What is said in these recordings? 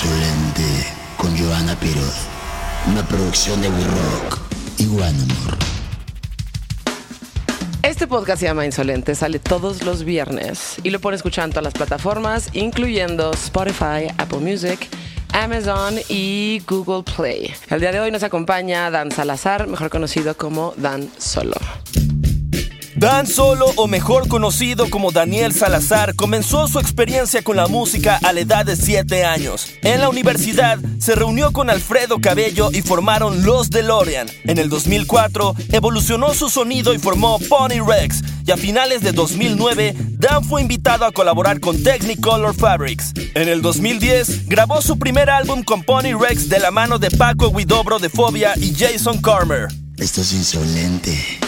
Insolente con Joana Piroz. Una producción de We Rock y One Amor. Este podcast se llama Insolente, sale todos los viernes y lo pueden escuchar en todas las plataformas, incluyendo Spotify, Apple Music, Amazon y Google Play. El día de hoy nos acompaña Dan Salazar, mejor conocido como Dan Solo. Dan Solo, o mejor conocido como Daniel Salazar, comenzó su experiencia con la música a la edad de 7 años. En la universidad se reunió con Alfredo Cabello y formaron Los DeLorean. En el 2004 evolucionó su sonido y formó Pony Rex. Y a finales de 2009, Dan fue invitado a colaborar con Technicolor Fabrics. En el 2010 grabó su primer álbum con Pony Rex de la mano de Paco Guidobro de Fobia y Jason Carmer. Esto es insolente.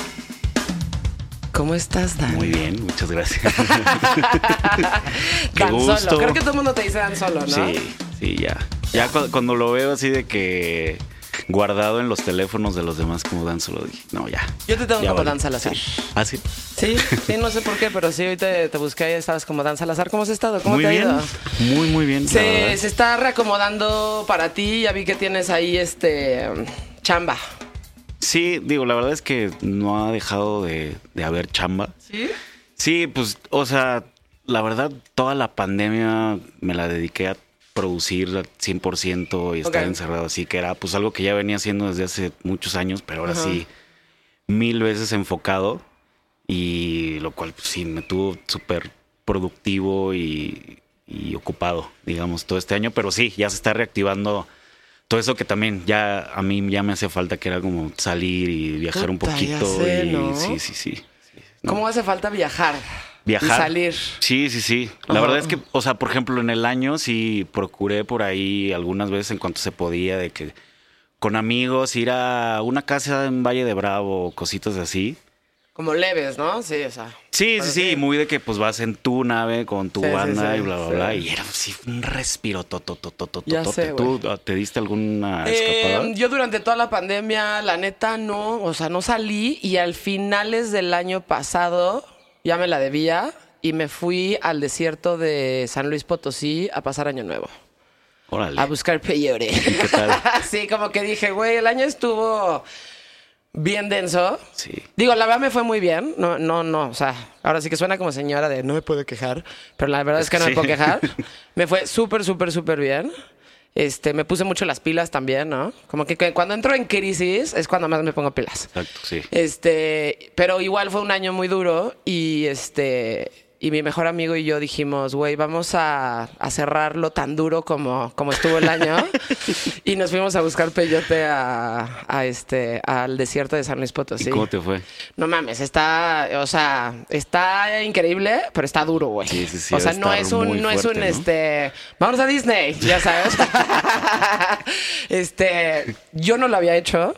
¿Cómo estás, Dan? Muy bien, muchas gracias. Qué Dan gusto. Solo. Creo que todo el mundo te dice Dan Solo, ¿no? Sí, sí, ya. Ya cu- cuando lo veo así de que guardado en los teléfonos de los demás como Dan solo dije, no, ya. Yo te tengo como vale. Dan Salazar. Ah, sí. Sí, sí, no sé por qué, pero sí, hoy te, te busqué y estabas como Dan Salazar. ¿Cómo has estado? ¿Cómo muy te ha bien. ido? Muy, muy bien. Se, se está reacomodando para ti. Ya vi que tienes ahí este chamba. Sí, digo, la verdad es que no ha dejado de, de haber chamba. ¿Sí? Sí, pues, o sea, la verdad, toda la pandemia me la dediqué a producir al 100% y estar encerrado. Así que era pues algo que ya venía haciendo desde hace muchos años, pero ahora Ajá. sí, mil veces enfocado. Y lo cual, pues sí, me tuvo súper productivo y, y ocupado, digamos, todo este año. Pero sí, ya se está reactivando todo eso que también ya a mí ya me hace falta, que era como salir y viajar un Puta, poquito. sé, y ¿no? sí, sí, sí. sí. No. ¿Cómo hace falta viajar? Viajar. Y salir. Sí, sí, sí. La Ajá. verdad es que, o sea, por ejemplo, en el año sí procuré por ahí algunas veces en cuanto se podía de que con amigos ir a una casa en Valle de Bravo, cositas así. Como leves, ¿no? Sí, o sea. Sí, Pero sí, sí, muy de que pues vas en tu nave con tu Sí, sí, banda sí, y bla, bla, sí. bla. Y era así un respiro, to, to, to, to, to, Ya to, sé, ¿Tú ah, te diste alguna Eh, escapada? yo durante toda la pandemia, la neta, no, o sea, no salí y al finales del año pasado ya me la debía y me fui al desierto de San Luis Potosí a pasar Año Nuevo, Órale. a buscar peyote. ¿Qué tal? sí, como que dije, güey, el año estuvo bien denso. Sí. Digo, la verdad me fue muy bien. No, no, no. O sea, ahora sí que suena como señora de no me puedo quejar. Pero la verdad es, que no me puedo quejar. Me fue súper, súper, súper bien. Este, me puse mucho las pilas también, ¿no? Como que cu- cuando entro en crisis es cuando más me pongo pilas. Exacto, sí. Este, pero igual fue un año muy duro y este y mi mejor amigo y yo dijimos, güey, vamos a, a cerrarlo tan duro como, como estuvo el año. y nos fuimos a buscar peyote a, a este, al desierto de San Luis Potosí. ¿Y cómo te fue? No mames, está, o sea, está increíble, pero está duro, güey. Sí, sí, sí, O sea, no es un, no es un, este, vamos a Disney, ya sabes. este, yo no lo había hecho,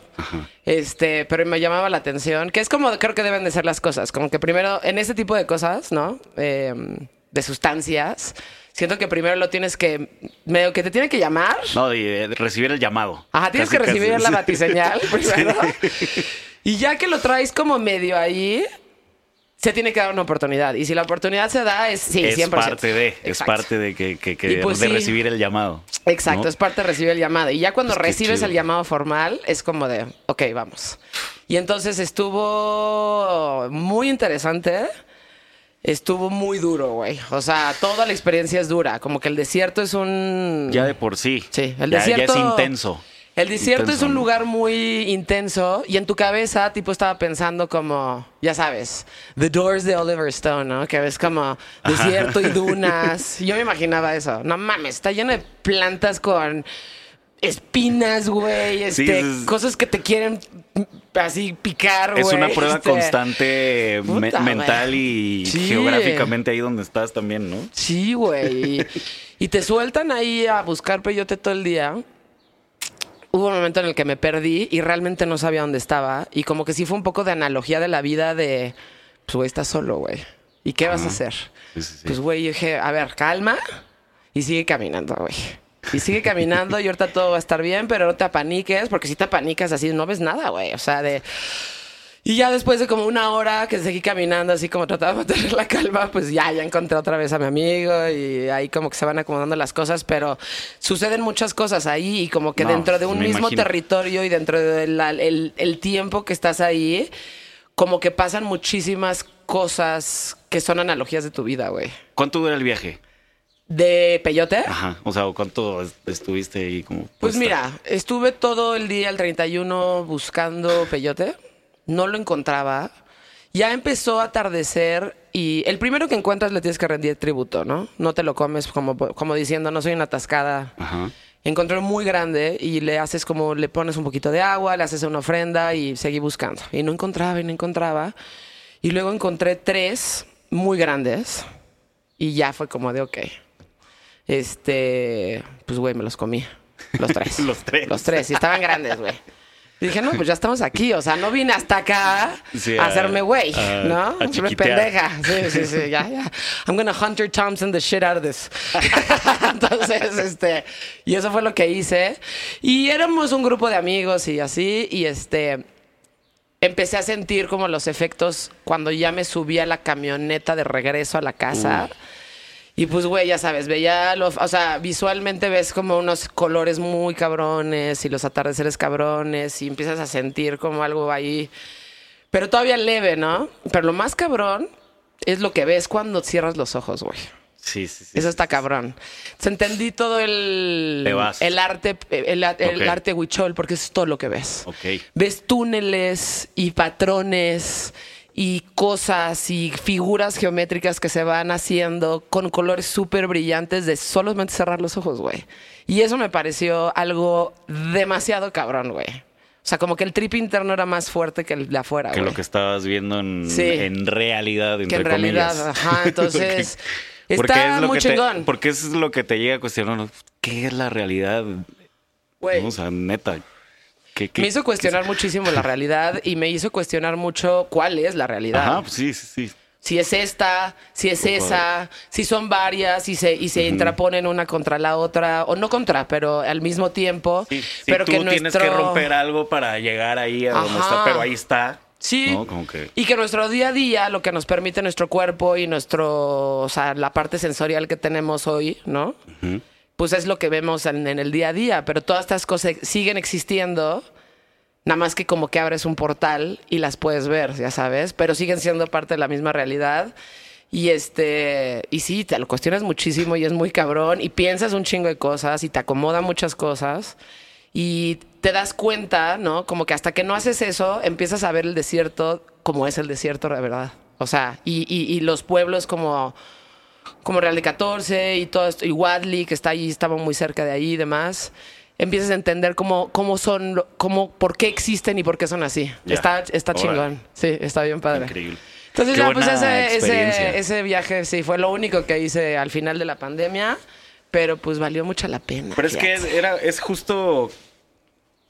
este, pero me llamaba la atención, que es como creo que deben de ser las cosas, como que primero, en ese tipo de cosas, ¿no? Eh, de sustancias, siento que primero lo tienes que, medio que te tiene que llamar. No, y eh, recibir el llamado. Ajá, tienes Casi, que recibir casi. la batiseñal primero. Y ya que lo traes como medio ahí, se tiene que dar una oportunidad. Y si la oportunidad se da, es sí, es 100%. parte de, es parte de que, que- que- pues de sí. recibir el llamado. Exacto, ¿no? es parte de recibir el llamado. Y ya cuando Pues recibes el llamado formal, es como de, ok, vamos. Y entonces estuvo muy interesante. Estuvo muy duro, güey. O sea, toda la experiencia es dura. Como que el desierto es un... Ya de por sí. Sí, el Ya- desierto. Ya, es intenso. El desierto Intenso, es un lugar muy intenso y en tu cabeza, tipo, estaba pensando como, ya sabes, The Doors de Oliver Stone, ¿no? Que ves como desierto y dunas. Yo me imaginaba eso. No mames, está lleno de plantas con espinas, güey, Sí, este, es- cosas que te quieren así picar, güey. Es una prueba este. constante Puta, mental y Sí. geográficamente ahí donde estás también, ¿no? Sí, güey. Y, y te sueltan ahí a buscar peyote todo el día. Hubo un momento en el que me perdí y realmente no sabía dónde estaba. Y como que sí fue un poco de analogía de la vida de, pues, güey, estás solo, güey. ¿Y qué vas a hacer? Sí, sí, sí. Pues, güey, yo dije, a ver, calma y sigue caminando, güey. Y sigue caminando y ahorita todo va a estar bien, pero no te apaniques, porque si te apanicas así no ves nada, güey. O sea, de... Y ya después de como una hora que seguí caminando, así como trataba de mantener la calma, pues ya, ya encontré otra vez a mi amigo y ahí como que se van acomodando las cosas, pero suceden muchas cosas ahí y como que No, dentro de un me mismo imagino. territorio y dentro del el, el tiempo que estás ahí, como que pasan muchísimas cosas que son analogías de tu vida, güey. ¿Cuánto dura el viaje? ¿De Peyote? Ajá. O sea, ¿cuánto es- estuviste ahí como? Pues mira, estuve todo el día el 31 buscando peyote, no lo encontraba. Ya empezó a atardecer y el primero que encuentras le tienes que rendir tributo, ¿no? No te lo comes como, como diciendo, no soy una atascada. Ajá. Encontré muy grande y le haces como, le pones un poquito de agua, le haces una ofrenda y seguí buscando. Y no encontraba y no encontraba. Y luego encontré tres muy grandes y ya fue como de, ok. Este, pues güey, me los comí. Los tres. Los tres. Los tres. Y estaban grandes, güey. Y dije, no, pues ya estamos aquí. O sea, no vine hasta acá Sí, a a- hacerme güey, a- ¿no? a Siempre pendeja. Sí, sí, sí, ya, ya. I'm gonna Hunter Thompson the shit out of this. Entonces, este, y eso fue lo que hice. Y éramos un grupo de amigos y así, y este, empecé a sentir como los efectos cuando ya me subí a la camioneta de regreso a la casa. Y pues, güey, ya sabes, veía, lo, o sea, visualmente ves como unos colores muy cabrones y los atardeceres cabrones y empiezas a sentir como algo ahí, pero todavía leve, ¿no? Pero lo más cabrón es lo que ves cuando cierras los ojos, güey. Sí, sí, sí. Eso está cabrón. Entonces, entendí todo el, el arte, el, arte huichol, porque eso es todo lo que ves. Ok. Ves túneles y patrones y cosas y figuras geométricas que se van haciendo con colores súper brillantes de solamente cerrar los ojos, güey. Y eso me pareció algo demasiado cabrón, güey. O sea, como que el trip interno era más fuerte que el de afuera, Que lo que estabas viendo en, Sí. en realidad, entre Que en realidad, comillas. ajá, entonces. Porque está es lo muy que te- chingón. porque es lo que te llega a cuestionar. ¿Qué es la realidad? Güey. ¿No? O sea, neta. ¿Qué- qué- Me hizo cuestionar muchísimo la realidad y me hizo cuestionar mucho cuál es la realidad. Ajá, pues sí, sí, sí. Si es esta, si es esa, si son varias y se, y se intraponen una contra la otra, o no contra, pero al mismo tiempo. Sí, sí, pero tú que tienes nuestro... que romper algo para llegar ahí a donde Ajá. está, pero ahí está. Sí. ¿no? Como que... Y que nuestro día a día, lo que nos permite nuestro cuerpo y nuestro, o sea, la parte sensorial que tenemos hoy, ¿no? Pues es lo que vemos en, en el día a día, pero todas estas cosas siguen existiendo, nada más que como que abres un portal y las puedes ver, ya sabes, pero siguen siendo parte de la misma realidad. Y este, y sí, te lo cuestionas muchísimo y es muy cabrón y piensas un chingo de cosas y te acomoda muchas cosas y te das cuenta, ¿no? Como que hasta que no haces eso, empiezas a ver el desierto como es el desierto, de verdad. O sea, y, y- y los pueblos como, como Real de 14 y todo esto, y Wadley, que está ahí, estaba muy cerca de ahí y demás. Empiezas a entender cómo, cómo son, cómo, por qué existen y por qué son así. Está, está chingón. Sí, está bien padre. Increíble. Entonces ya, pues ese, ese, ese viaje sí fue lo único que hice al final de la pandemia, pero pues valió mucho la pena. Pero es que fíjate. era, es justo,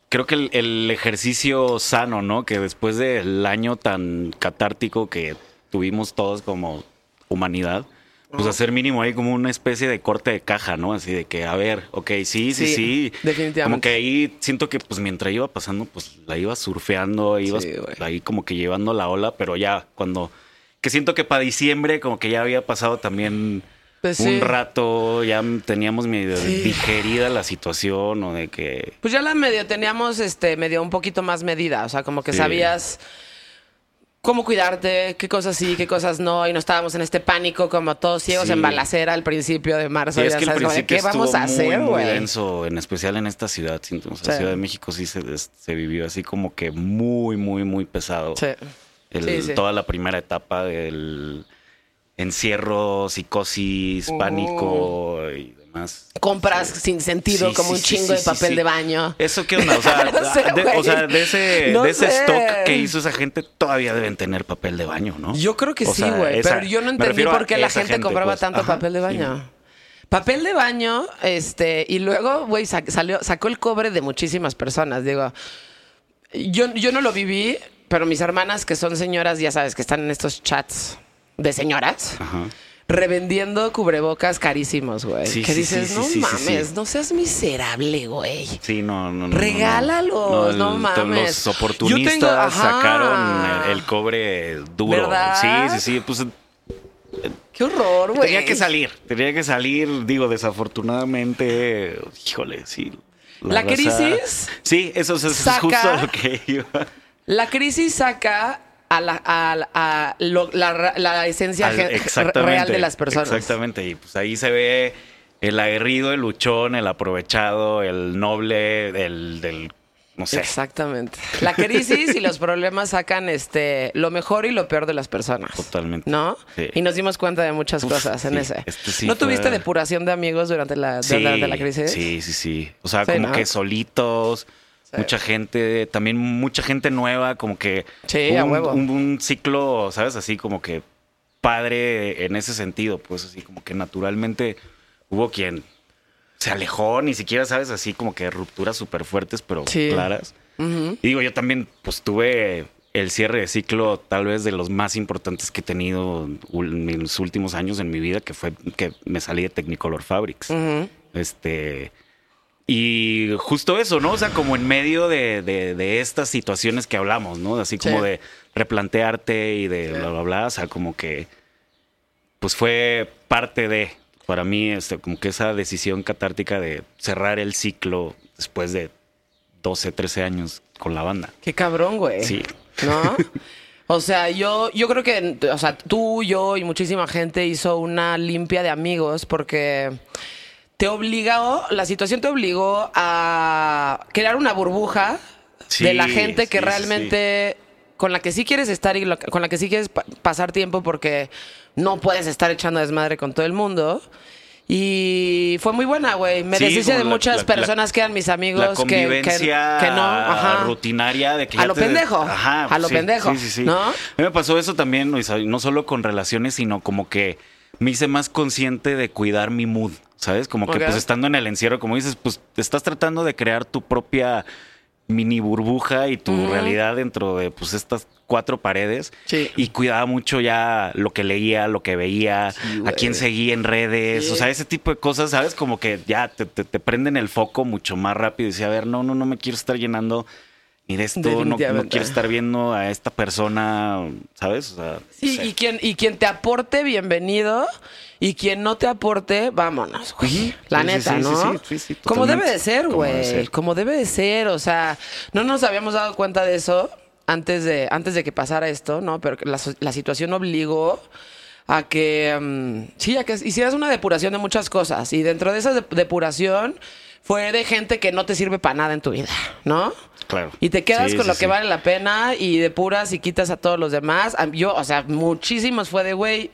creo que el, el ejercicio sano, ¿no? Que después del año tan catártico que tuvimos todos como humanidad, pues hacer mínimo ahí como una especie de corte de caja, ¿no? Así de que, a ver, ok, sí, sí, Sí, sí. definitivamente. Como que ahí siento que pues mientras iba pasando, pues la iba surfeando, ibas Sí, ahí como que llevando la ola, pero ya cuando... Que siento que para diciembre como que ya había pasado también Pues sí. un rato, ya teníamos medio digerida la situación o de que... Pues ya la medio teníamos este medio un poquito más medida, o sea, como que sabías cómo cuidarte, qué cosas sí, qué cosas no, y no estábamos en este pánico como todos ciegos Sí. en balacera al principio de marzo, Sí, es ya que sabes, principio ¿qué vamos a hacer, güey? denso, en especial en esta ciudad. siento, o sea, Sí. Ciudad de México sí se, vivió así como que muy, muy, muy pesado. Sí. El-. Toda la primera etapa del encierro, psicosis, Uh. pánico y Compras Sí. sin sentido, Sí, como sí, un sí, chingo sí, de papel sí. de baño. ¿Eso qué onda? O sea, No sé, de, o güey. sea, de ese, No de ese stock que hizo esa gente, todavía deben tener papel de baño, ¿no? Yo creo que O sí, güey. Pero yo no entendí por qué la gente, compraba pues. tanto Ajá, papel de sí. baño. Papel de baño, este, y luego, güey, sa- salió, sacó el cobre de muchísimas personas. Digo, yo, yo no lo viví, pero mis hermanas, que son señoras, ya sabes, que están en estos chats de señoras, Ajá. Revendiendo cubrebocas carísimos, güey. Sí, que sí, dices, sí, no mames, no seas miserable, güey. Sí, no, no, no, no. Regálalos, no el- mames. Los oportunistas tengo- sacaron el, el cobre duro. ¿Verdad? Sí, sí, sí. Pues Qué horror, güey. tenía que salir. Tenía que salir. Digo, desafortunadamente. Híjole, sí. ¿La raza- crisis? Sí, eso, es- eso es Saca- justo lo que iba. La crisis saca a la, a a lo- la- la esencia Al- real de las personas. Exactamente. Y pues ahí se ve el aguerrido, el luchón, el aprovechado, el noble, el del. No sé. Exactamente. La crisis y los problemas sacan este lo mejor y lo peor de las personas. Totalmente. ¿No? Sí. Y nos dimos cuenta de muchas Uf, cosas en sí, ese. este sí ¿No tuviste depuración de amigos durante la, durante la crisis? Sí, sí, sí. O sea, como ¿no? que solitos, mucha gente, también mucha gente nueva, como que Sí, hubo a un, huevo. un- un ciclo, ¿sabes? Así como que padre en ese sentido, pues así como que naturalmente hubo quien se alejó, ni siquiera, ¿sabes? Así como que rupturas súper fuertes, pero Sí. claras. Y digo, yo también, pues tuve el cierre de ciclo tal vez de los más importantes que he tenido en los últimos años en mi vida, que fue que me salí de Technicolor Fabrics. Este. Y justo eso, ¿no? O sea, como en medio de, de- de estas situaciones que hablamos, ¿no? Así como Sí. de replantearte y de bla, bla, bla. O sea, como que. Pues fue parte de. Para mí, este, como que esa decisión catártica de cerrar el ciclo después de 12, 13 años con la banda. Qué cabrón, güey. Sí. ¿No? O sea, yo, yo creo que, o sea, tú, yo y muchísima gente hizo una limpia de amigos porque te obligó, la situación te obligó a crear una burbuja Sí, de la gente que sí, sí, realmente con la que sí quieres estar y lo- con la que sí quieres pa- pasar tiempo porque no puedes estar echando desmadre con todo el mundo. Y fue muy buena, güey. Me Sí, deshice de la- muchas la- personas que eran mis amigos La que- que, que, no, ajá. rutinaria de que A lo te- pendejo, Ajá, a lo sí, pendejo, Sí. ¿no? A mí me pasó eso también, no solo con relaciones, sino como que me hice más consciente de cuidar mi mood, ¿sabes? Como que pues estando en el encierro, como dices, pues estás tratando de crear tu propia mini burbuja y tu realidad dentro de pues estas cuatro paredes Sí. y cuidaba mucho ya lo que leía, lo que veía, a quién seguía en redes, Sí. o sea, ese tipo de cosas, ¿sabes? Como que ya te, te- te prenden el foco mucho más rápido y decía, a ver, no, no, no me quiero estar llenando ni de esto, no, quiero estar viendo a esta persona, ¿sabes? O sea, y quien, y quien te aporte, bienvenido. Y quien no te aporte, vámonos, güey. La Sí, neta, sí, ¿no? sí, sí, sí, Como debe de ser, güey. Como debe de ser. O sea, no nos habíamos dado cuenta de eso antes de, antes de que pasara esto, ¿no? Pero la, la situación obligó a que, mm, sí, a que hicieras una depuración de muchas cosas. Y dentro de esa de- depuración fue de gente que no te sirve para nada en tu vida, ¿no? Claro. Y te quedas Sí, con sí, lo que vale la pena y depuras y quitas a todos los demás. Yo, o sea, muchísimos fue de, güey,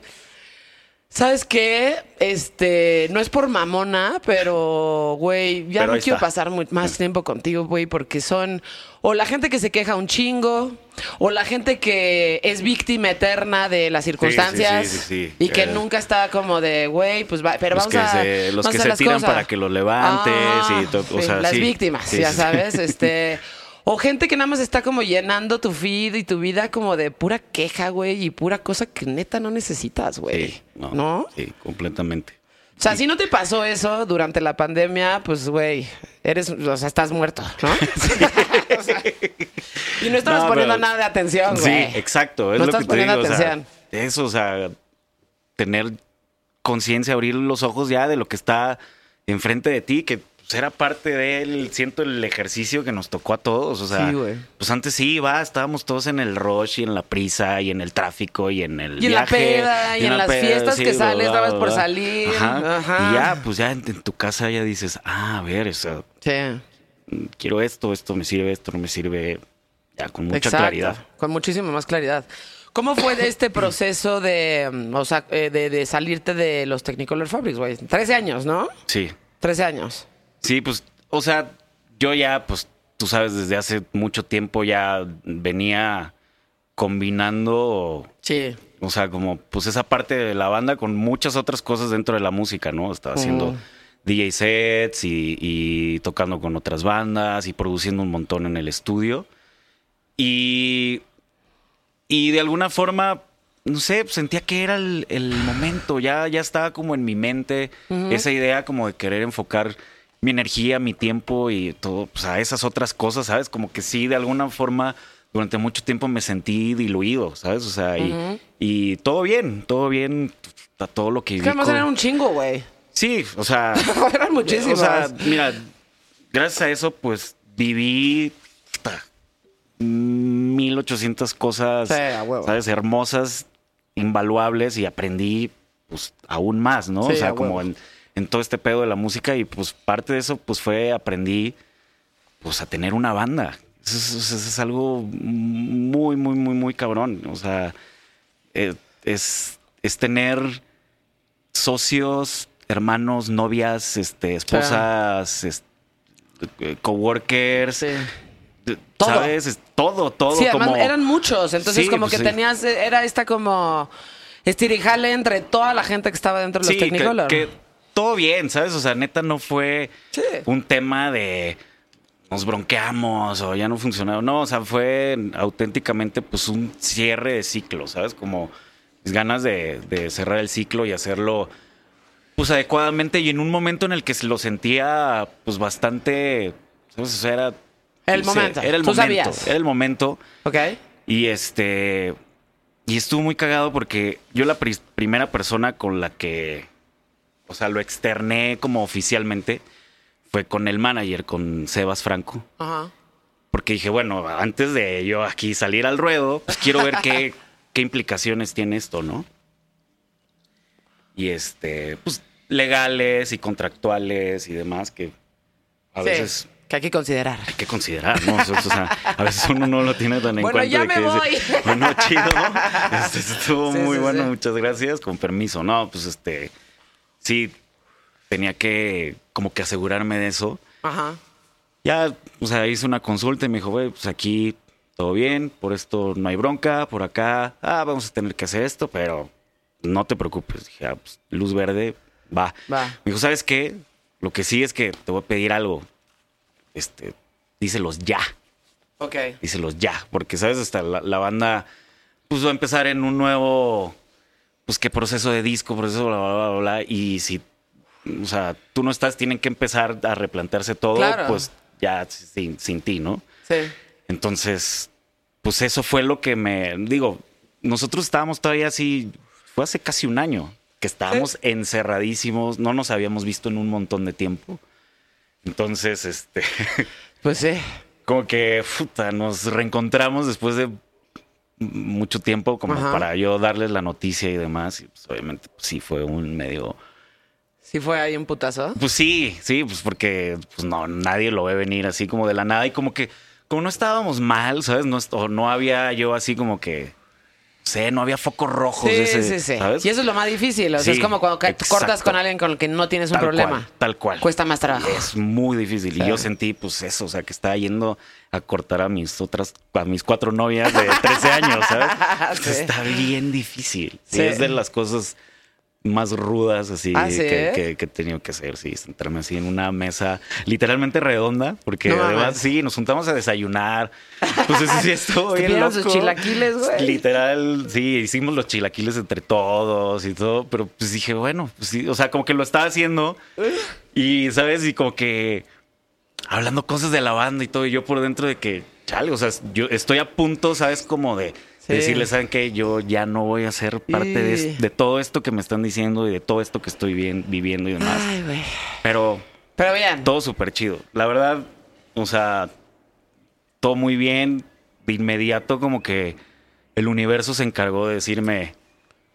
¿sabes qué? Este, no es por mamona, pero, güey, ya Pero no quiero está. pasar más tiempo contigo, güey, porque son o la gente que se queja un chingo, o la gente que es víctima eterna de las circunstancias sí, sí, sí. y que Eh, nunca está como de, güey, pues va, pero los vamos que a se, los vamos que a se tiran cosas. para que lo levantes Ah, y todo, o sí, sea, las víctimas, ya sabes, este o gente que nada más está como llenando tu feed y tu vida como de pura queja, güey, y pura cosa que neta no necesitas, güey. Sí, no, no. Sí, completamente. O sea, si no te pasó eso durante la pandemia, pues, güey, eres, o sea, estás muerto, ¿no? O sea, y no estabas No, poniendo pero- nada de atención, Sí, güey. exacto. Es No lo estás que te digo. poniendo o sea, atención. eso, o sea, tener conciencia, abrir los ojos ya de lo que está enfrente de ti, que era parte de él, siento el ejercicio que nos tocó a todos. O sea, Sí, güey. pues antes sí, va, estábamos todos en el rush y en la prisa y en el tráfico y en el Y en la peda, y en la las fiestas que sales, bla, por salir. Ajá. Ajá. Y ya, pues ya en, en tu casa ya dices, ah, a ver, o sea, Sí. quiero esto, esto me sirve, esto no me sirve, ya con mucha Exacto, claridad. Con muchísima más claridad. ¿Cómo fue de este proceso de, mm, o sea, eh, de, de salirte de los Technicolor Fabrics, güey? 13 años, ¿no? Sí. 13 años. Sí, pues, o sea, yo ya, pues, tú sabes, desde hace mucho tiempo ya venía combinando, Sí. o sea, como, pues, esa parte de la banda con muchas otras cosas dentro de la música, ¿no? Estaba haciendo Mm. DJ sets y, y tocando con otras bandas y produciendo un montón en el estudio. Y, y de alguna forma, no sé, sentía que era el, el momento, ya, ya estaba como en mi mente esa idea como de querer enfocar mi energía, mi tiempo y todo, pues a esas otras cosas, ¿sabes? Como que sí, de alguna forma, durante mucho tiempo me sentí diluido, ¿sabes? O sea, y, y todo bien, todo bien, a todo lo que Es viví que además con- eran un chingo, güey. Sí, o sea, eran muchísimos. o sea, mira, gracias a eso, pues viví puta, 1800 cosas, Sí. ¿sabes? Hermosas, invaluables y aprendí, pues, aún más, ¿no? Sí, o sea, como huevo. En, todo este pedo de la música y, pues, parte de eso, pues, fue aprendí, pues, a tener una banda. Eso es, eso es algo muy, muy, muy, muy cabrón. O sea, eh, es, es tener socios, hermanos, novias, este, esposas, es- eh, coworkers, Sí. Todo. ¿sabes? Es todo, todo. Sí, además como... eran muchos. Entonces, Sí, como pues que sí. tenías, era esta como estirijale entre toda la gente que estaba dentro de los Sí, que, Technicolor. que todo bien, ¿sabes? O sea, neta no fue Sí. un tema de nos bronqueamos o ya no funcionaba. No, o sea, fue auténticamente pues un cierre de ciclo, ¿sabes? Como mis ganas de, de cerrar el ciclo y hacerlo pues adecuadamente y en un momento en el que lo sentía pues bastante, ¿sabes? O sea, era... El no sé, momento. Era el Tú momento. sabías. Era el momento. Ok. Y este. Y estuvo muy cagado porque yo la pri- primera persona con la que. O sea, lo externé como oficialmente fue con el manager, con Sebas Franco. Ajá. Porque dije, bueno, antes de yo aquí salir al ruedo, pues quiero ver qué, qué implicaciones tiene esto, ¿no? Y este, pues legales y contractuales y demás que a Sí, veces que hay que considerar. hay que considerar, ¿no? O sea, a veces uno no lo tiene tan en Bueno, cuenta. ya de me que dice, voy. bueno, chido. Este, estuvo Sí, muy sí, bueno, muchas gracias. Con permiso. No, pues este, sí, tenía que como que asegurarme de eso. Ajá. Ya, o sea, hice una consulta y me dijo, güey, pues aquí todo bien, por esto no hay bronca, por acá, ah, vamos a tener que hacer esto, pero no te preocupes. Dije, ah, pues, luz verde, va. Va. Me dijo, ¿sabes qué? Lo que sí es que te voy a pedir algo. Este, díselos ya, Ok. díselos ya, porque, ¿sabes? Hasta la, la banda, pues va a empezar en un nuevo, pues qué proceso de disco, proceso, bla, bla, bla, bla, y si, o sea, tú no estás, tienen que empezar a replantearse todo, Claro. pues ya sin, sin ti, ¿no? Sí. Entonces, pues eso fue lo que me, digo, nosotros estábamos todavía así, fue hace casi un año, que estábamos encerradísimos, no nos habíamos visto en un montón de tiempo. Entonces, este, Pues sí. como que, puta, nos reencontramos después de mucho tiempo como Ajá. para yo darles la noticia y demás. Y pues obviamente pues, sí fue un medio... Sí fue ahí un putazo. Pues sí, sí, pues porque pues no, nadie lo ve venir así como de la nada y como que, como no estábamos mal, ¿sabes? No, o no había yo así como que, sé, no había focos rojos. Sí, ese, sí, sí. ¿sabes? Y eso es lo más difícil. O sea, Sí, es como cuando exacto. cortas con alguien con el que no tienes un Tal problema. cual, tal cual. Cuesta más trabajo. Es muy difícil. Y yo sentí, pues, eso, o sea, que estaba yendo a cortar a mis otras, a mis cuatro novias de 13 años, ¿sabes? Sí. Está bien difícil. Sí, Sí. Es de las cosas más rudas, así, ¿Ah, sí? que, que- que he tenido que hacer, sí, sentarme así en una mesa literalmente redonda, porque No además, sí, nos juntamos a desayunar. Entonces, sí, estuvo ¿Te bien loco. sus chilaquiles, güey? Literal, sí, hicimos los chilaquiles entre todos y todo, pero pues dije, bueno, pues sí, o sea, como que lo estaba haciendo y, ¿sabes? Y como que hablando cosas de la banda y todo, y yo por dentro de que, chale, o sea, yo estoy a punto, ¿sabes? Como de Sí. decirles, ¿saben qué? Yo ya no voy a ser parte de, Y- es- de todo esto que me están diciendo y de todo esto que estoy bien, viviendo y demás. Ay, güey. Pero Pero bien. todo súper chido. La verdad, o sea, todo muy bien. De inmediato, como que el universo se encargó de decirme,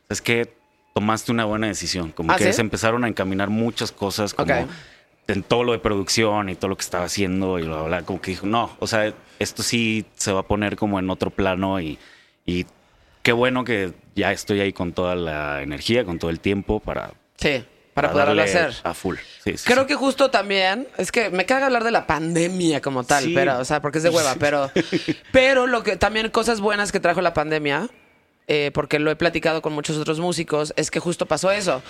es que tomaste una buena decisión. Como ¿Ah, que sí? se empezaron a encaminar muchas cosas, como en todo lo de producción y todo lo que estaba haciendo y bla, bla, bla. Como que dijo, no, o sea, esto sí se va a poner como en otro plano y, y qué bueno que ya estoy ahí con toda la energía, con todo el tiempo para, Sí, para poderlo hacer. a full. Sí, sí, Creo sí. que justo también, es que me caga hablar de la pandemia como tal, pero, o sea, porque es de hueva, pero, pero lo que también cosas buenas que trajo la pandemia, eh, porque lo he platicado con muchos otros músicos, es que justo pasó eso.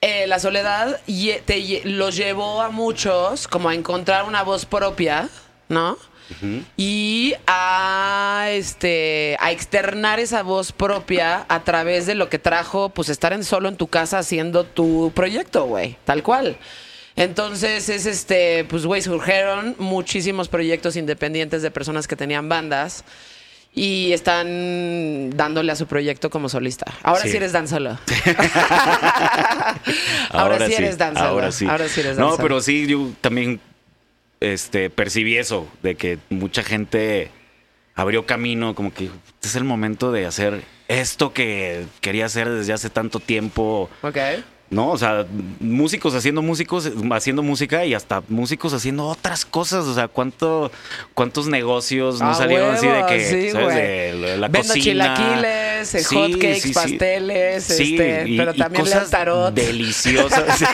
Eh, la soledad te los llevó a muchos como a encontrar una voz propia, ¿no? Y a este a externar esa voz propia a través de lo que trajo pues estar en solo en tu casa haciendo tu proyecto, güey, tal cual. Entonces es este, pues güey, surgieron muchísimos proyectos independientes de personas que tenían bandas y están dándole a su proyecto como solista. Ahora sí, Sí. eres Dan Solo. ahora, sí eres Dan Solo. Ahora sí. Ahora sí eres Dan No, pero sí, yo también este, percibí eso, de que mucha gente abrió camino, como que este es el momento de hacer esto que quería hacer desde hace tanto tiempo. No, o sea, músicos haciendo músicos, haciendo música y hasta músicos haciendo otras cosas. O sea, cuánto, cuántos negocios no Ah, salieron así de que, sí, ¿sabes? De la, Vendo cocina. chilaquiles, hotcakes, pasteles, este, pero también cosas tarot. deliciosas.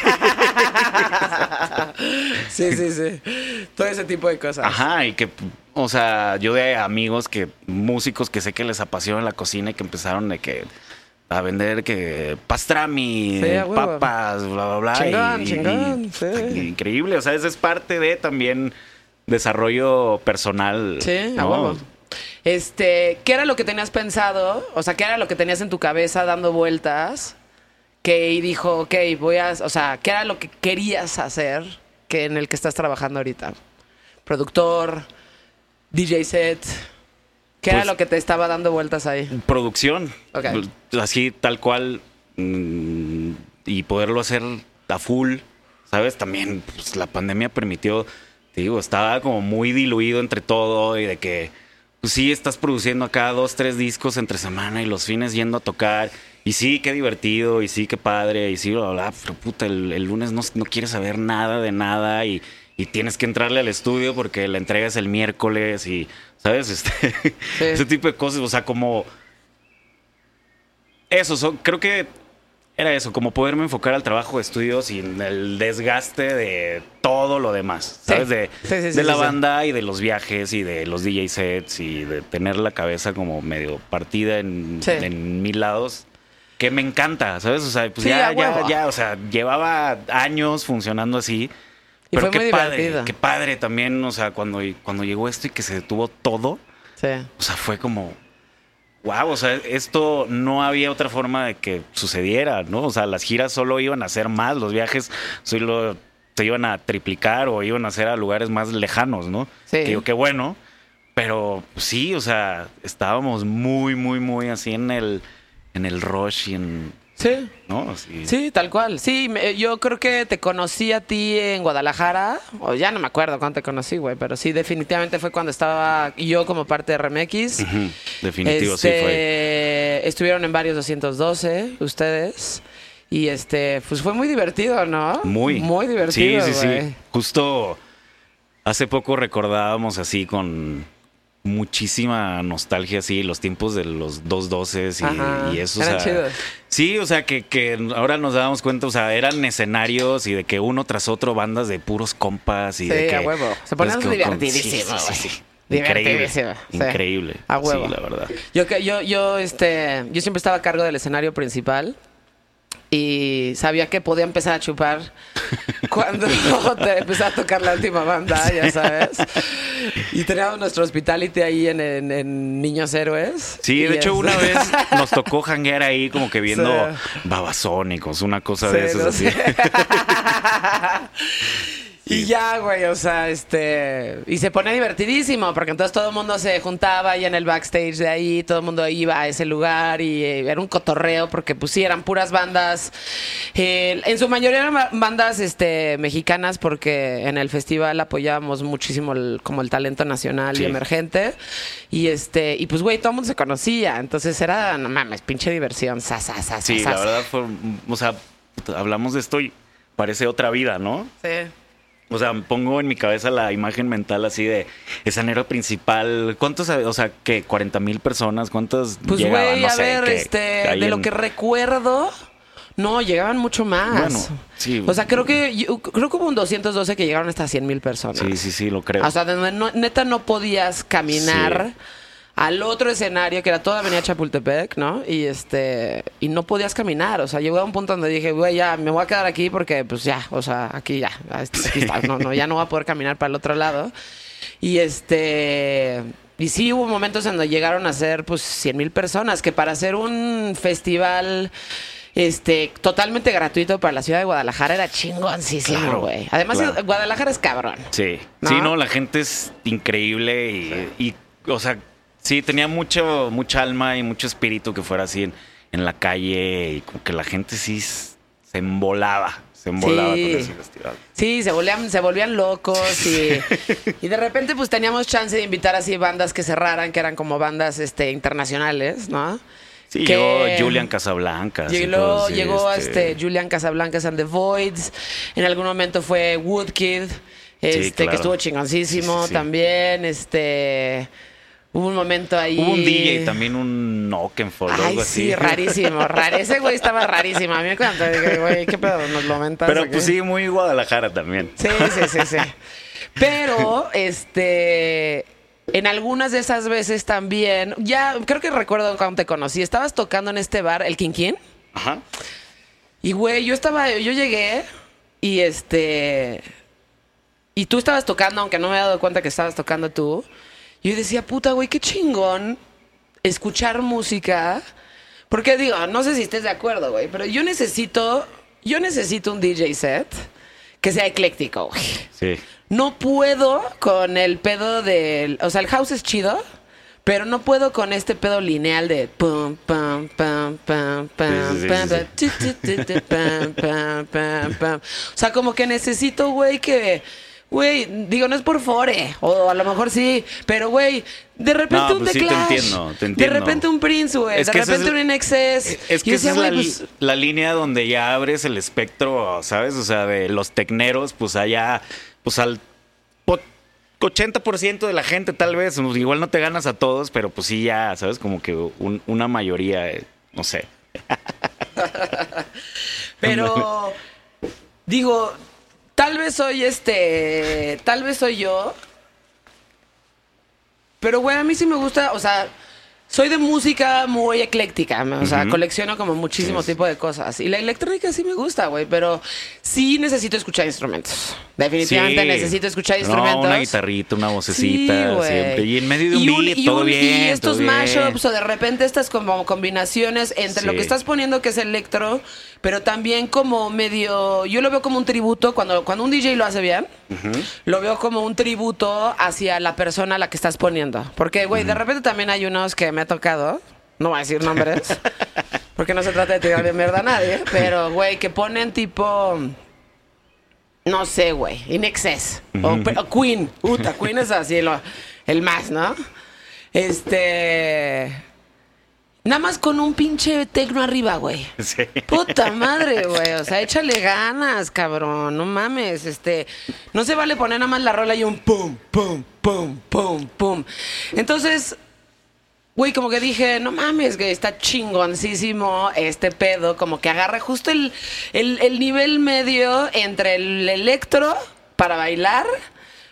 Sí, sí, sí. Todo ese tipo de cosas. Ajá, y que, o sea, yo de amigos que, músicos que sé que les apasiona la cocina y que empezaron de que a vender que pastrami, Sí, papas, bla, bla, bla. Chingón, y- chingón, y- sí. Increíble, o sea, eso es parte de también desarrollo personal. Sí, a. Este, ¿qué era lo que tenías pensado? O sea, ¿qué era lo que tenías en tu cabeza dando vueltas? Que y dijo, ok, voy a, o sea, ¿qué era lo que querías hacer que en el que estás trabajando ahorita? Productor, DJ set. ¿Qué era Pues- lo que te estaba dando vueltas ahí? Producción. Ok. Así, tal cual. mm, y poderlo hacer a full. ¿Sabes? También pues, la pandemia permitió. Te digo, estaba como muy diluido entre todo y de que. Pues sí, estás produciendo acá dos, tres discos entre semana y los fines yendo a tocar. Y sí, qué divertido, y sí, qué padre, y sí, bla, bla, bla, pero puta, el, el lunes no, no quieres saber nada de nada y, y tienes que entrarle al estudio porque la entrega es el miércoles y, ¿sabes? Este, Ese tipo de cosas, o sea, como... Eso, son- creo que era eso, como poderme enfocar al trabajo de estudio sin el desgaste de todo lo demás. ¿sabes? De, Sí, sí, sí, de la banda y de los viajes y de los DJ sets y de tener la cabeza como medio partida en, en mil lados. Que me encanta, ¿sabes? O sea, pues Sí, ya, ya, ya, o sea, llevaba años funcionando así. Y pero fue qué muy padre, divertido. qué padre también, o sea, cuando, cuando llegó esto y que se detuvo todo, Sí. o sea, fue como, wow, o sea, esto no había otra forma de que sucediera, ¿no? O sea, las giras solo iban a ser más, los viajes solo se iban a triplicar o iban a ser a lugares más lejanos, ¿no? Sí. Que digo, qué bueno, pero sí, o sea, estábamos muy, muy, muy así en el, en el rush y en, Sí. ¿no? Así. Sí, tal cual. Sí, me- yo creo que te conocí a ti en Guadalajara, o ya no me acuerdo cuándo te conocí, güey, pero sí, definitivamente fue cuando estaba yo como parte de RMX. Ujú, Definitivo, sí Este, fue. Estuvieron en varios 212 ustedes. Y este, pues fue muy divertido, ¿no? Muy. Muy divertido. Sí, sí, sí. Justo hace poco recordábamos así con muchísima nostalgia, así, los tiempos de los 212 y, y eso. o sea, chidos. Sí, o sea, que, que ahora nos dábamos cuenta, o sea, eran escenarios y de que uno tras otro bandas de puros compas y Sí, de que... a huevo. Se ponían pues, con- con- divertidísimo, sí, sí, sí, güey. sí. Increíble. Sí. Increíble. A huevo. Sí, la verdad. Yo, yo, yo, este, yo siempre estaba a cargo del escenario principal y sabía que podía empezar a chupar cuando te empezaba a tocar la última banda, ya sabes. Y teníamos nuestro hospitality ahí en, en- en Niños Héroes. Sí, de hecho es- una vez nos tocó janguear ahí como que viendo Sí. babasónicos, una cosa Sí, de esas no así. Y ya, güey, o sea, este. Y se pone divertidísimo, porque entonces todo el mundo se juntaba ahí en el backstage de ahí, todo el mundo iba a ese lugar y eh, era un cotorreo, porque pues sí, eran puras bandas. eh, en su mayoría eran ba- bandas este, mexicanas, porque en el festival apoyábamos muchísimo el- como el talento nacional Sí. y emergente. Y este, y pues, güey, todo el mundo se conocía. Entonces era, no mames, pinche diversión. sa, sa, sa, Sí, la verdad fue, o sea, hablamos de esto y parece otra vida, ¿no? Sí. O sea, pongo en mi cabeza la imagen mental así de escenario principal. ¿Cuántos, o sea, que 40 mil personas? ¿Cuántas Pues llegaban? No a sé, ver, que- este, que de lo que recuerdo, no, llegaban mucho más. Bueno, sí. O sea, creo que yo- creo que hubo un 212 que llegaron hasta 100 mil personas. Sí, sí, sí, lo creo. O sea, no- neta no podías caminar Sí. Al otro escenario que era toda Avenida Chapultepec, ¿no? Y este y no podías caminar, o sea, llegó a un punto donde dije, güey, ya me voy a quedar aquí porque pues ya, o sea, aquí ya, aquí está, no, no, ya no voy a poder caminar para el otro lado. Y este. Y sí hubo momentos en donde llegaron a ser pues 100 mil personas, que para hacer un festival este totalmente gratuito para la ciudad de Guadalajara era chingoncísimo, Claro, güey. Además, claro. Guadalajara es cabrón. Sí, ¿No? sí, no, la gente es increíble y, y, o sea, sí, tenía mucho, mucha alma y mucho espíritu que fuera así en, en la calle y como que la gente sí se embolaba, se embolaba Sí. con ese festival. Sí, se volvían, se volvían locos y, y de repente pues teníamos chance de invitar así bandas que cerraran, que eran como bandas este, internacionales, ¿no? Sí, Que- llegó Julian Casablancas. y Llegó, así, llegó este, este, Julian Casablancas and the Voids. En algún momento fue Woodkid, este, claro. que estuvo chingoncísimo Sí, sí, sí. también. Este, hubo un momento ahí. Hubo un DJ también, un Oakenfold o algo sí, así. rarísimo, raro. Ese güey estaba rarísimo. A mí me encanta. Dije, güey, ¿qué pedo? ¿Nos lo aumentas Pero pues sí, muy Guadalajara también. Sí, sí, sí, sí. Pero, este, en algunas de esas veces también, ya creo que recuerdo cuando te conocí, estabas tocando en este bar, el Quinquín, Ajá. y güey, yo estaba, yo llegué y este, y tú estabas tocando, aunque no me he dado cuenta que estabas tocando tú, y yo decía, puta, güey, qué chingón escuchar música. Porque digo, no sé si estés de acuerdo, güey, pero yo necesito, yo necesito un DJ set que sea ecléctico, güey. Sí. No puedo con el pedo del. O sea, el house es chido, pero no puedo con este pedo lineal de. Pum, pam, pam. O sea, como que necesito, güey, que. Güey, digo, no es por fore, o a lo mejor sí, pero güey, de repente No, un pues The sí te Clash, entiendo, te de entiendo. repente un Prince, güey, de es repente un INXS. Es que esa decía, es la, pues, la línea donde ya abres el espectro, ¿sabes? O sea, de los tecneros, pues allá, pues al po- 80% de la gente tal vez, pues, igual no te ganas a todos, pero pues sí ya, ¿sabes? Como que un- una mayoría, eh, no sé. Pero digo, tal vez soy este, tal vez soy yo. Pero güey, a mí sí me gusta, o sea, soy de música muy ecléctica, o sea, Ujú. colecciono como muchísimo Sí. tipo de cosas. Y la electrónica sí me gusta, güey, pero sí necesito escuchar instrumentos. Definitivamente Sí. necesito escuchar instrumentos. No, una guitarrita, una vocecita, Sí, siempre. Y en medio de un Y beat, y todo un- bien. Y estos mashups o de repente estas como combinaciones entre lo Sí. que estás poniendo que es electro, pero también como medio, yo lo veo como un tributo cuando cuando un DJ lo hace bien, lo veo como un tributo hacia la persona a la que estás poniendo, porque güey, de repente también hay unos que me ha tocado, no voy a decir nombres, porque no se trata de tirarle mierda a nadie, pero güey, que ponen tipo no sé, güey. In Excess. o Queen. Puta, Queen es así lo- el más, ¿no? Este. Nada más con un pinche tecno arriba, güey. Sí. Puta madre, güey. O sea, échale ganas, cabrón. No mames. Este. No se vale poner nada más la rola y un pum, pum, pum, pum, pum. Entonces, Güey, como que dije, no mames, que está chingoncísimo este pedo, como que agarra justo el, el, el nivel medio entre el electro para bailar,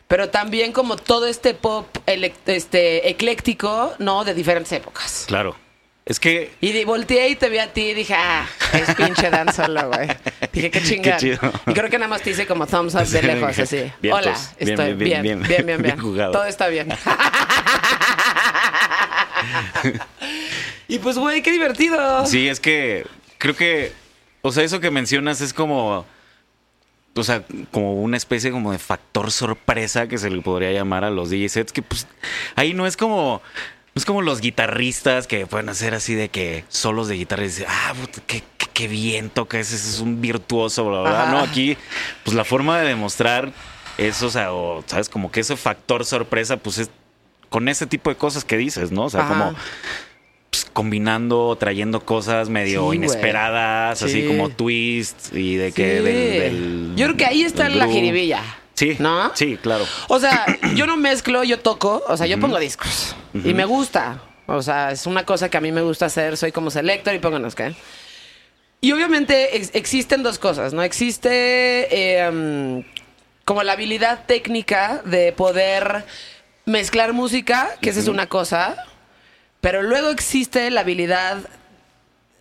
pero también como todo este pop este, ecléctico, ¿no? De diferentes épocas. Claro. Es que Y de- volteé y te vi a ti y dije, ah, es pinche Dan solo, güey. Dije, qué chingón. chido. Y creo que nada más te hice como thumbs up de lejos, así. Vientos. Hola, Bien, estoy bien, bien, bien, bien, bien. bien, bien. Bien. Todo está bien. y pues, güey, qué divertido. Sí, es que creo que, o sea, eso que mencionas es como, o sea, como una especie como de factor sorpresa que se le podría llamar a los DJ sets, que pues ahí no es como, no es como los guitarristas que pueden hacer así de que solos de guitarra y decir, ah, qué, qué- qué bien toca, ese es un virtuoso, bla, bla, bla. No, aquí, pues la forma de demostrar eso, o sea, o, sabes, como que ese factor sorpresa, pues es con ese tipo de cosas que dices, ¿no? O sea, Ajá. como pues, combinando, trayendo cosas medio Sí, inesperadas, así Sí. como twists y de que Sí. del, del- Yo creo que ahí está la jiribilla. Sí, ¿No? Sí, claro. O sea, yo no mezclo, yo toco, o sea, yo pongo discos. Y me gusta. O sea, es una cosa que a mí me gusta hacer. Soy como selector y pongo que. Y obviamente ex- existen dos cosas, ¿no? Existe eh, mm, como la habilidad técnica de poder mezclar música, que esa es una cosa. Pero luego existe la habilidad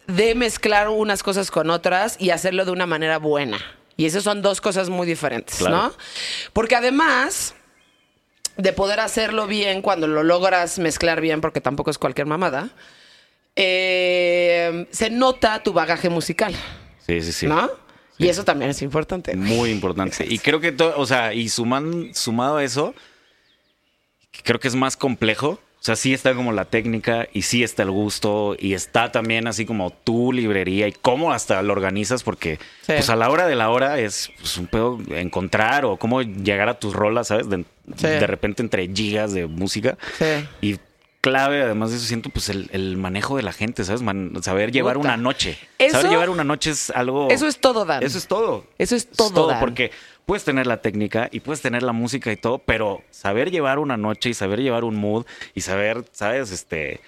de mezclar unas cosas con otras y hacerlo de una manera buena. Y esas son dos cosas muy diferentes, Claro. ¿no? Porque además, de poder hacerlo bien cuando lo logras mezclar bien, porque tampoco es cualquier mamada, eh, se nota tu bagaje musical, Sí, sí, sí. ¿no? Y eso también es importante. Muy importante. Y creo que, to- o sea, y suman, sumado a eso, creo que es más complejo. O sea, sí está como la técnica y sí está el gusto y está también así como tu librería y cómo hasta lo organizas porque Sí. pues a la hora de la hora es pues, un pedo encontrar o cómo llegar a tus rolas, ¿sabes? De, Sí. de repente entre gigas de música. Sí. Y clave, además de eso, siento pues el, el manejo de la gente, ¿sabes? Man- saber llevar Puta. una noche. Eso- saber llevar una noche es algo... Eso es todo, Dan. Eso es todo. Eso es todo, Dan. porque puedes tener la técnica y puedes tener la música y todo, pero saber llevar una noche y saber llevar un mood y saber, ¿sabes? Este.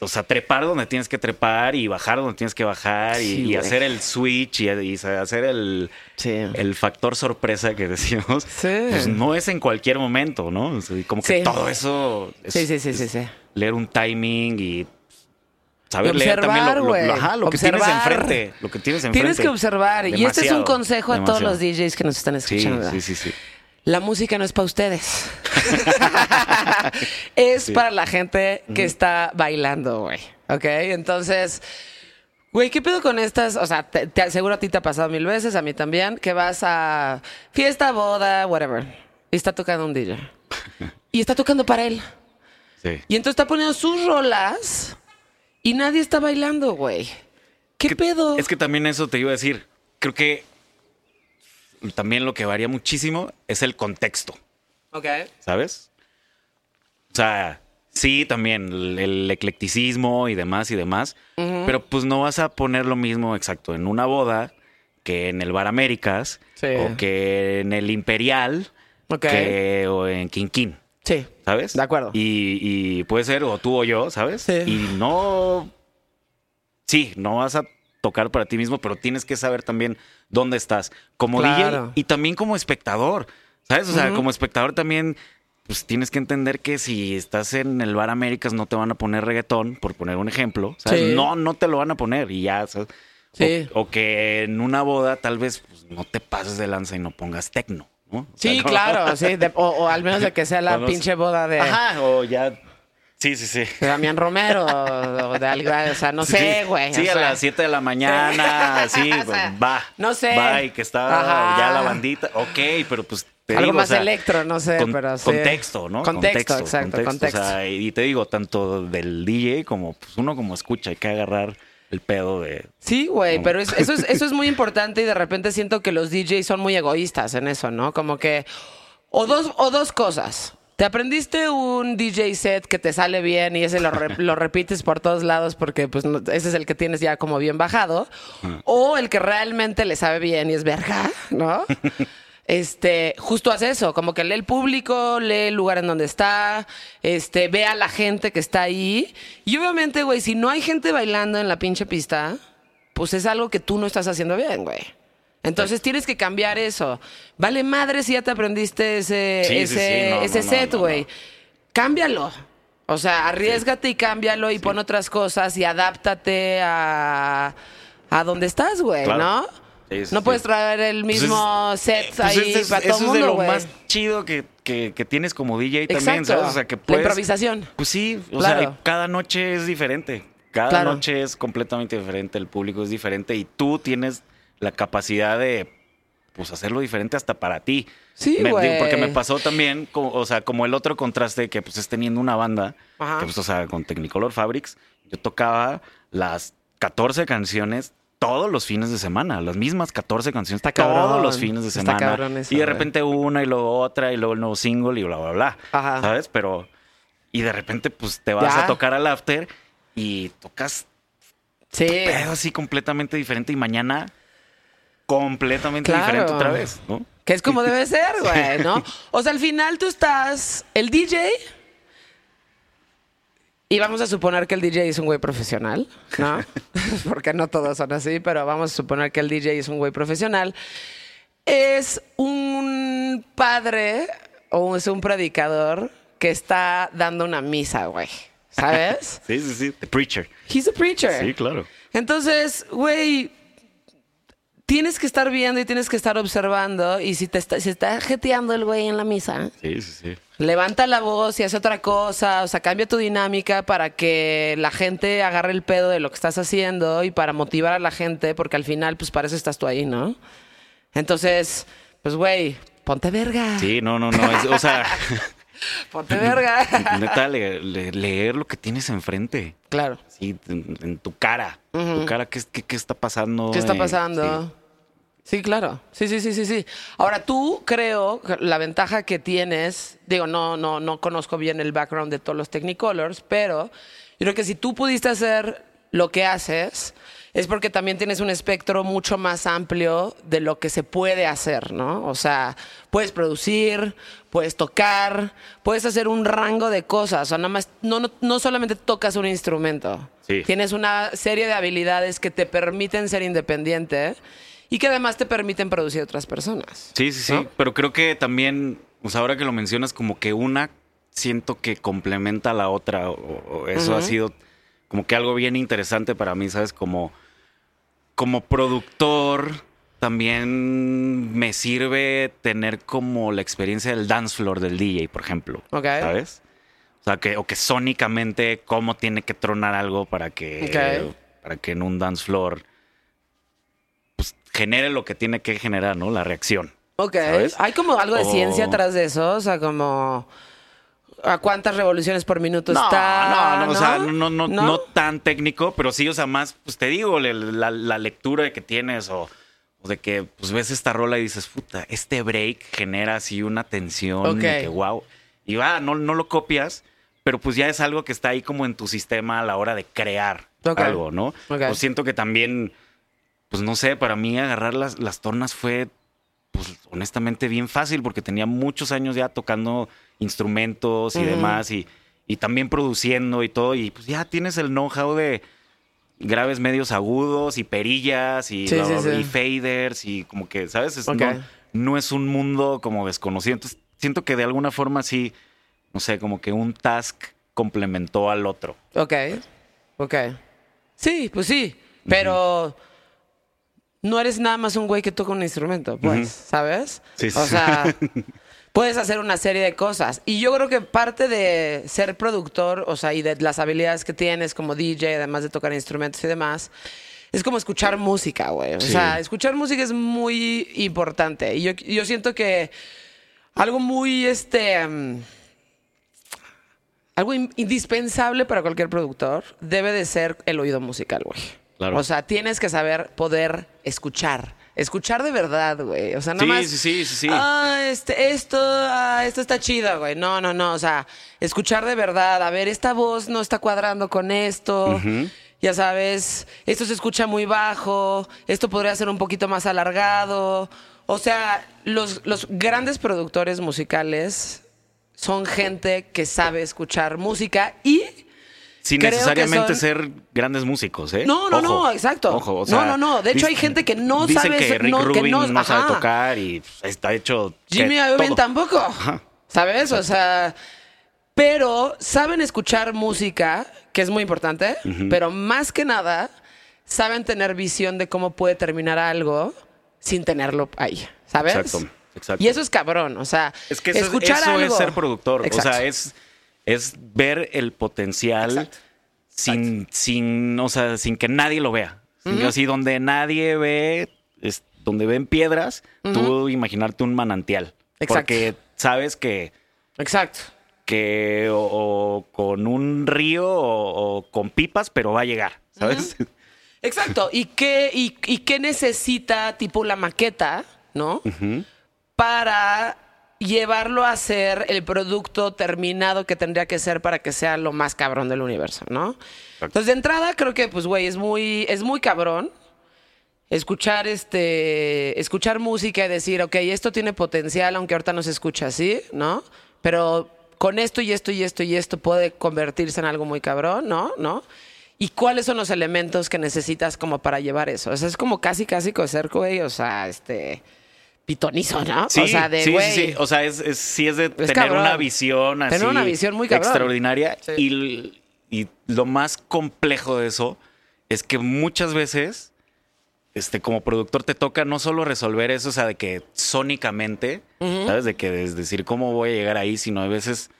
O sea, trepar donde tienes que trepar y bajar donde tienes que bajar y, Sí, y güey. hacer el switch y, y hacer el, Sí. el factor sorpresa que decimos. Sí. Pues no es en cualquier momento, ¿no? O sea, como que todo eso. es- Sí, sí, sí, es sí, sí. Leer un timing y. Saber leer también lo, observar, lo- güey. ajá, lo que tienes enfrente. Lo que tienes enfrente. Tienes que observar. y este es un consejo a todos los DJs que nos están escuchando. sí, sí, sí. La música no es para ustedes. es para la gente que está bailando, güey. ¿Ok? Entonces, güey, ¿qué pedo con estas? O sea, te, te aseguro a ti te ha pasado mil veces, a mí también, que vas a fiesta, boda, whatever. Y está tocando un DJ. Y está tocando para él. Sí. Y entonces está poniendo sus rolas y nadie está bailando, güey. ¿Qué que- pedo? Es que también eso te iba a decir. Creo que también lo que varía muchísimo es el contexto, Ok. ¿sabes? O sea, sí, también el, el eclecticismo y demás y demás, pero pues no vas a poner lo mismo exacto en una boda que en el Bar Américas Sí. o que en el Imperial que, o en Quinquín. Sí. ¿sabes? De acuerdo. Y, y puede ser o tú o yo, ¿sabes? Sí. Y no. Sí, no vas a tocar para ti mismo, pero tienes que saber también dónde estás. Como Claro. DJ y también como espectador, ¿sabes? O sea, como espectador también. Pues tienes que entender que si estás en el bar Américas no te van a poner reggaetón, por poner un ejemplo. ¿sabes? Sí. No, no te lo van a poner y ya. ¿sabes? O- Sí. O, que en una boda tal vez pues, no te pases de lanza y no pongas tecno. ¿No? O sea, Sí, claro, sí. de- o, o al menos de que sea la Cuando- pinche boda de, Ajá, o ya. Sí, sí, sí. de Damián Romero o, de algo, o sea, no sé, güey. Sí, o a sea. las 7 de la mañana, sí, O sea, pues, va. no sé. Va y que está Ajá. ya la bandita. Ok, pero pues te Algo digo, más o sea, electro, no sé, con- pero sí. Contexto, ¿no? Contexto, exacto, contexto. O sea, y te digo, tanto del DJ como pues, uno como escucha, hay que agarrar el pedo de... Sí, güey, pero es- eso, es, eso es muy importante y de repente siento que los DJs son muy egoístas en eso, ¿no? Como que... O dos, o dos cosas. Te aprendiste un DJ set que te sale bien y ese lo, re- lo repites por todos lados porque pues no- ese es el que tienes ya como bien bajado. O el que realmente le sabe bien y es verga, ¿no? Este, justo hace eso, como que lee el público, lee el lugar en donde está, este, ve a la gente que está ahí. Y obviamente, güey, si no hay gente bailando en la pinche pista, pues es algo que tú no estás haciendo bien, güey. Entonces tienes que cambiar eso. Vale madre si ya te aprendiste ese, Sí, ese, sí, no, ese no, set, güey. no. Cámbialo. O sea, arriesgate y cámbialo y pon otras cosas y adáptate a, a donde estás, güey, Claro. ¿no? No puedes traer el Pues mismo es- set pues ahí es- para todo eso el es de mundo, lo más chido que, que- que tienes como DJ también, Exacto. ¿sabes? O sea, que La improvisación. Pues sí, o Claro. sea, cada noche es diferente. Cada Claro. noche es completamente diferente, el público es diferente y tú tienes la capacidad de pues hacerlo diferente hasta para ti. Sí, Me- digo, Porque me pasó también, como- o sea, como el otro contraste que pues es teniendo una banda, Ajá. que pues, o sea, con Technicolor Fabrics, yo tocaba las 14 canciones todos los fines de semana, las mismas 14 canciones Está todos cabrón. los fines de semana. eso, y de repente una y luego otra y luego el nuevo single y bla, bla, bla. Ajá. ¿Sabes? Pero, y de repente pues te vas Ya. a tocar al after y tocas Sí. pedo así completamente diferente y mañana completamente Claro. diferente otra vez, ¿no? Que es como debe ser, güey, ¿no? O sea, al final tú estás, el DJ, y vamos a suponer que el DJ es un güey profesional, ¿no? Porque no todos son así, pero vamos a suponer que el DJ es un güey profesional. Es un padre o es un predicador que está dando una misa, güey. ¿Sabes? Sí, sí, sí. The Preacher. He's a preacher. Sí, claro. Entonces, güey, tienes que estar viendo y tienes que estar observando. Y si te está, si está jeteando el güey en la misa, Sí, sí, sí. levanta la voz y hace otra cosa. O sea, cambia tu dinámica para que la gente agarre el pedo de lo que estás haciendo y para motivar a la gente, porque al final, pues para eso estás tú ahí, ¿no? Entonces, pues güey, ponte verga. Sí, no, no, no. es- o sea, Ponte verga. neta, le- le- leer lo que tienes enfrente. claro. Sí, en, en tu cara. Tu cara, ¿qué, qué, qué está pasando? ¿Qué está Eh, pasando? Sí. claro. Sí, sí, sí, sí, sí. Ahora, tú creo que la ventaja que tienes, digo, no, no, no conozco bien el background de todos los Technicolors, pero yo creo que si tú pudiste hacer lo que haces, es porque también tienes un espectro mucho más amplio de lo que se puede hacer, ¿no? O sea, puedes producir, puedes tocar, puedes hacer un rango de cosas. O sea, nada más, no, no, no solamente tocas un instrumento. Sí. Tienes una serie de habilidades que te permiten ser independiente y que además te permiten producir otras personas. Sí, sí, sí. Pero creo que también, o sea, ahora que lo mencionas, como que una siento que complementa a la otra. o- o eso ha sido como que algo bien interesante para mí, ¿sabes? Como, como productor, también me sirve tener como la experiencia del dance floor del DJ, por ejemplo. Ok. ¿Sabes? O sea, que, o que sónicamente cómo tiene que tronar algo para que, para que en un dance floor pues, genere lo que tiene que generar, ¿no? La reacción. Ok. ¿Sabes? Hay como algo de O- ciencia atrás de eso, o sea, como a cuántas revoluciones por minuto está. no, no, o sea, no, no, no, tan técnico, pero sí, o sea, más, pues te digo, la, la lectura que tienes o, o de que pues ves esta rola y dices, puta, este break genera así una tensión Ok. de que wow. Y va, no, no lo copias, pero pues ya es algo que está ahí como en tu sistema a la hora de crear Ok. algo, ¿no? Ok. Pues siento que también, pues no sé, para mí agarrar las, las tornas fue pues honestamente bien fácil porque tenía muchos años ya tocando instrumentos y demás y, y también produciendo y todo y pues ya tienes el know-how de graves medios agudos y perillas y, Sí, bla, sí, bla, bla, sí. y faders y como que, ¿sabes? Es- no, no es un mundo como desconocido. Entonces siento que de alguna forma sí, no sé, como que un task complementó al otro. Ok. Ok. Sí, pues sí. Pero no eres nada más un güey que toca un instrumento, pues, ¿sabes? Sí, sí, O sea, puedes hacer una serie de cosas. Y yo creo que parte de ser productor, o sea, y de las habilidades que tienes como DJ, además de tocar instrumentos y demás, es como escuchar música, güey. O Sí. sea, escuchar música es muy importante. Y yo, yo siento que algo muy, este... mm, algo in- indispensable para cualquier productor debe de ser el oído musical, güey. Claro. O sea, tienes que saber poder escuchar. Escuchar de verdad, güey. O sea, nada Sí, más. sí, sí, sí, sí. Ah, este, esto, ah, esto está chido, güey. No, no, no. O sea, escuchar de verdad. A ver, esta voz no está cuadrando con esto. Ya sabes, esto se escucha muy bajo. Esto podría ser un poquito más alargado. O sea, los, los grandes productores musicales son gente que sabe escuchar música y Sin Creo necesariamente son- ser grandes músicos, ¿eh? No, no, no, exacto. Ojo, o No, sea, no, no. De hecho, hay gente que no dicen sabe que Rick no- que Rubin no- no, sabe tocar y está hecho. Jimmy Iovine tampoco. ¿Sabes? O sea, pero saben escuchar música, que es muy importante, pero más que nada saben tener visión de cómo puede terminar algo sin tenerlo ahí, ¿sabes? Exacto, exacto. Y eso es cabrón, o sea, Es que eso, es- escuchar eso algo. es ser productor. Exacto. O sea, es, es ver el potencial Exacto. sin, sin, o sea, sin que nadie lo vea. Así donde nadie ve, es, donde ven piedras, tú imaginarte un manantial. Exacto. Porque sabes que, Exacto. que o, o con un río o, o con pipas, pero va a llegar, ¿sabes? Exacto. ¿Y qué, y, y qué necesita, tipo, la maqueta, ¿no? Para llevarlo a ser el producto terminado que tendría que ser para que sea lo más cabrón del universo, ¿no? Entonces, de entrada, creo que, pues, güey, es muy, es muy cabrón escuchar este escuchar música y decir, ok, esto tiene potencial, aunque ahorita no se escucha así, ¿no? Pero con esto y esto y esto y esto puede convertirse en algo muy cabrón, ¿no? ¿No? ¿Y cuáles son los elementos que necesitas como para llevar eso? O sea, es como casi, casi coser, güey, o sea, este pitonizo, ¿no? Sí, o sea, de sí, güey. sí, sí. O sea, es, es- sí es de tener cabrón. una visión así. Tener una visión muy cabrón. Extraordinaria. Sí. Y, y lo más complejo de eso es que muchas veces este, como productor te toca no solo resolver eso, o sea, de que sónicamente, ¿sabes? De que es decir cómo voy a llegar ahí, sino a veces.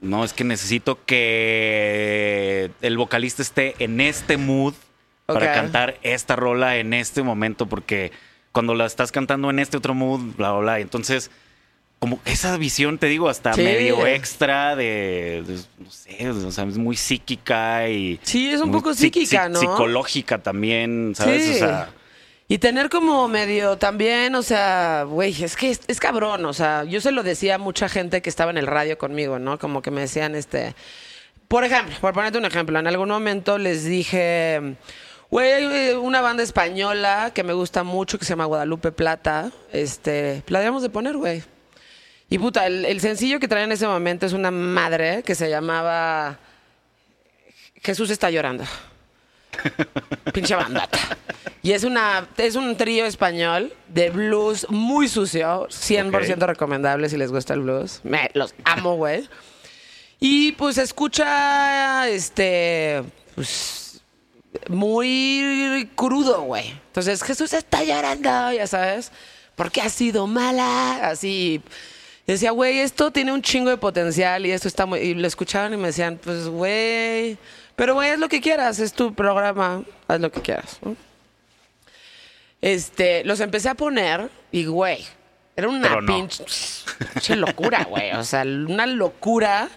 No, es que necesito que el vocalista esté en este mood para cantar esta rola en este momento, porque cuando la estás cantando en este otro mood, bla, bla, bla. Entonces, como esa visión, te digo, hasta Sí. medio extra de, de- no sé, o sea, es muy psíquica y... Sí, es un poco psíquica, ¿no? Psicológica también, ¿sabes? Sí. O sea, Y tener como medio también, o sea, güey, es que es, es cabrón, o sea, yo se lo decía a mucha gente que estaba en el radio conmigo, ¿no? Como que me decían, este, por ejemplo, por ponerte un ejemplo, en algún momento les dije, güey, hay una banda española que me gusta mucho que se llama Guadalupe Plata, este, la debemos de poner, güey. Y puta, el, el sencillo que traía en ese momento es una madre que se llamaba Jesús está llorando. Pinche bandata. Y es una es un trío español de blues muy sucio, 100% Ok. recomendable si les gusta el blues. Me, los amo, güey. Y pues escucha este pues muy crudo, güey. Entonces, Jesús está llorando, ya sabes, porque ha sido mala, así y decía, güey, esto tiene un chingo de potencial y esto está muy... Y lo escuchaban y me decían, pues, güey, pero, güey, haz lo que quieras, es tu programa, haz lo que quieras. ¿no? Este, los empecé a poner y, güey, era una no. pinche locura, güey, o sea, una locura.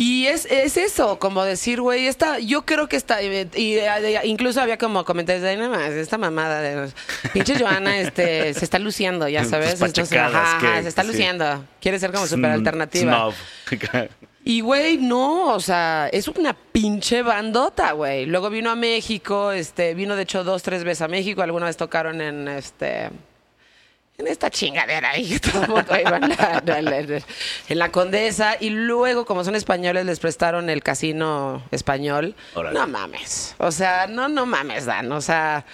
Y es, es eso, como decir, güey, esta, yo creo que está, y, y, eh, incluso había como comentarios de, no más, esta mamada de, pinche Joana, este, se está luciendo, ya sabes, entonces, ajá, que- se está sí. luciendo, quiere ser como súper alternativa. Y, güey, no, o sea, es una pinche bandota, güey. Luego vino a México, este, vino de hecho dos, tres veces a México. Alguna vez tocaron en, este, en esta chingadera ahí que todo el mundo iba en la, en la- en la Condesa. Y luego, como son españoles, les prestaron el casino español. Órale. No mames. O sea, no, no mames, Dan. O sea,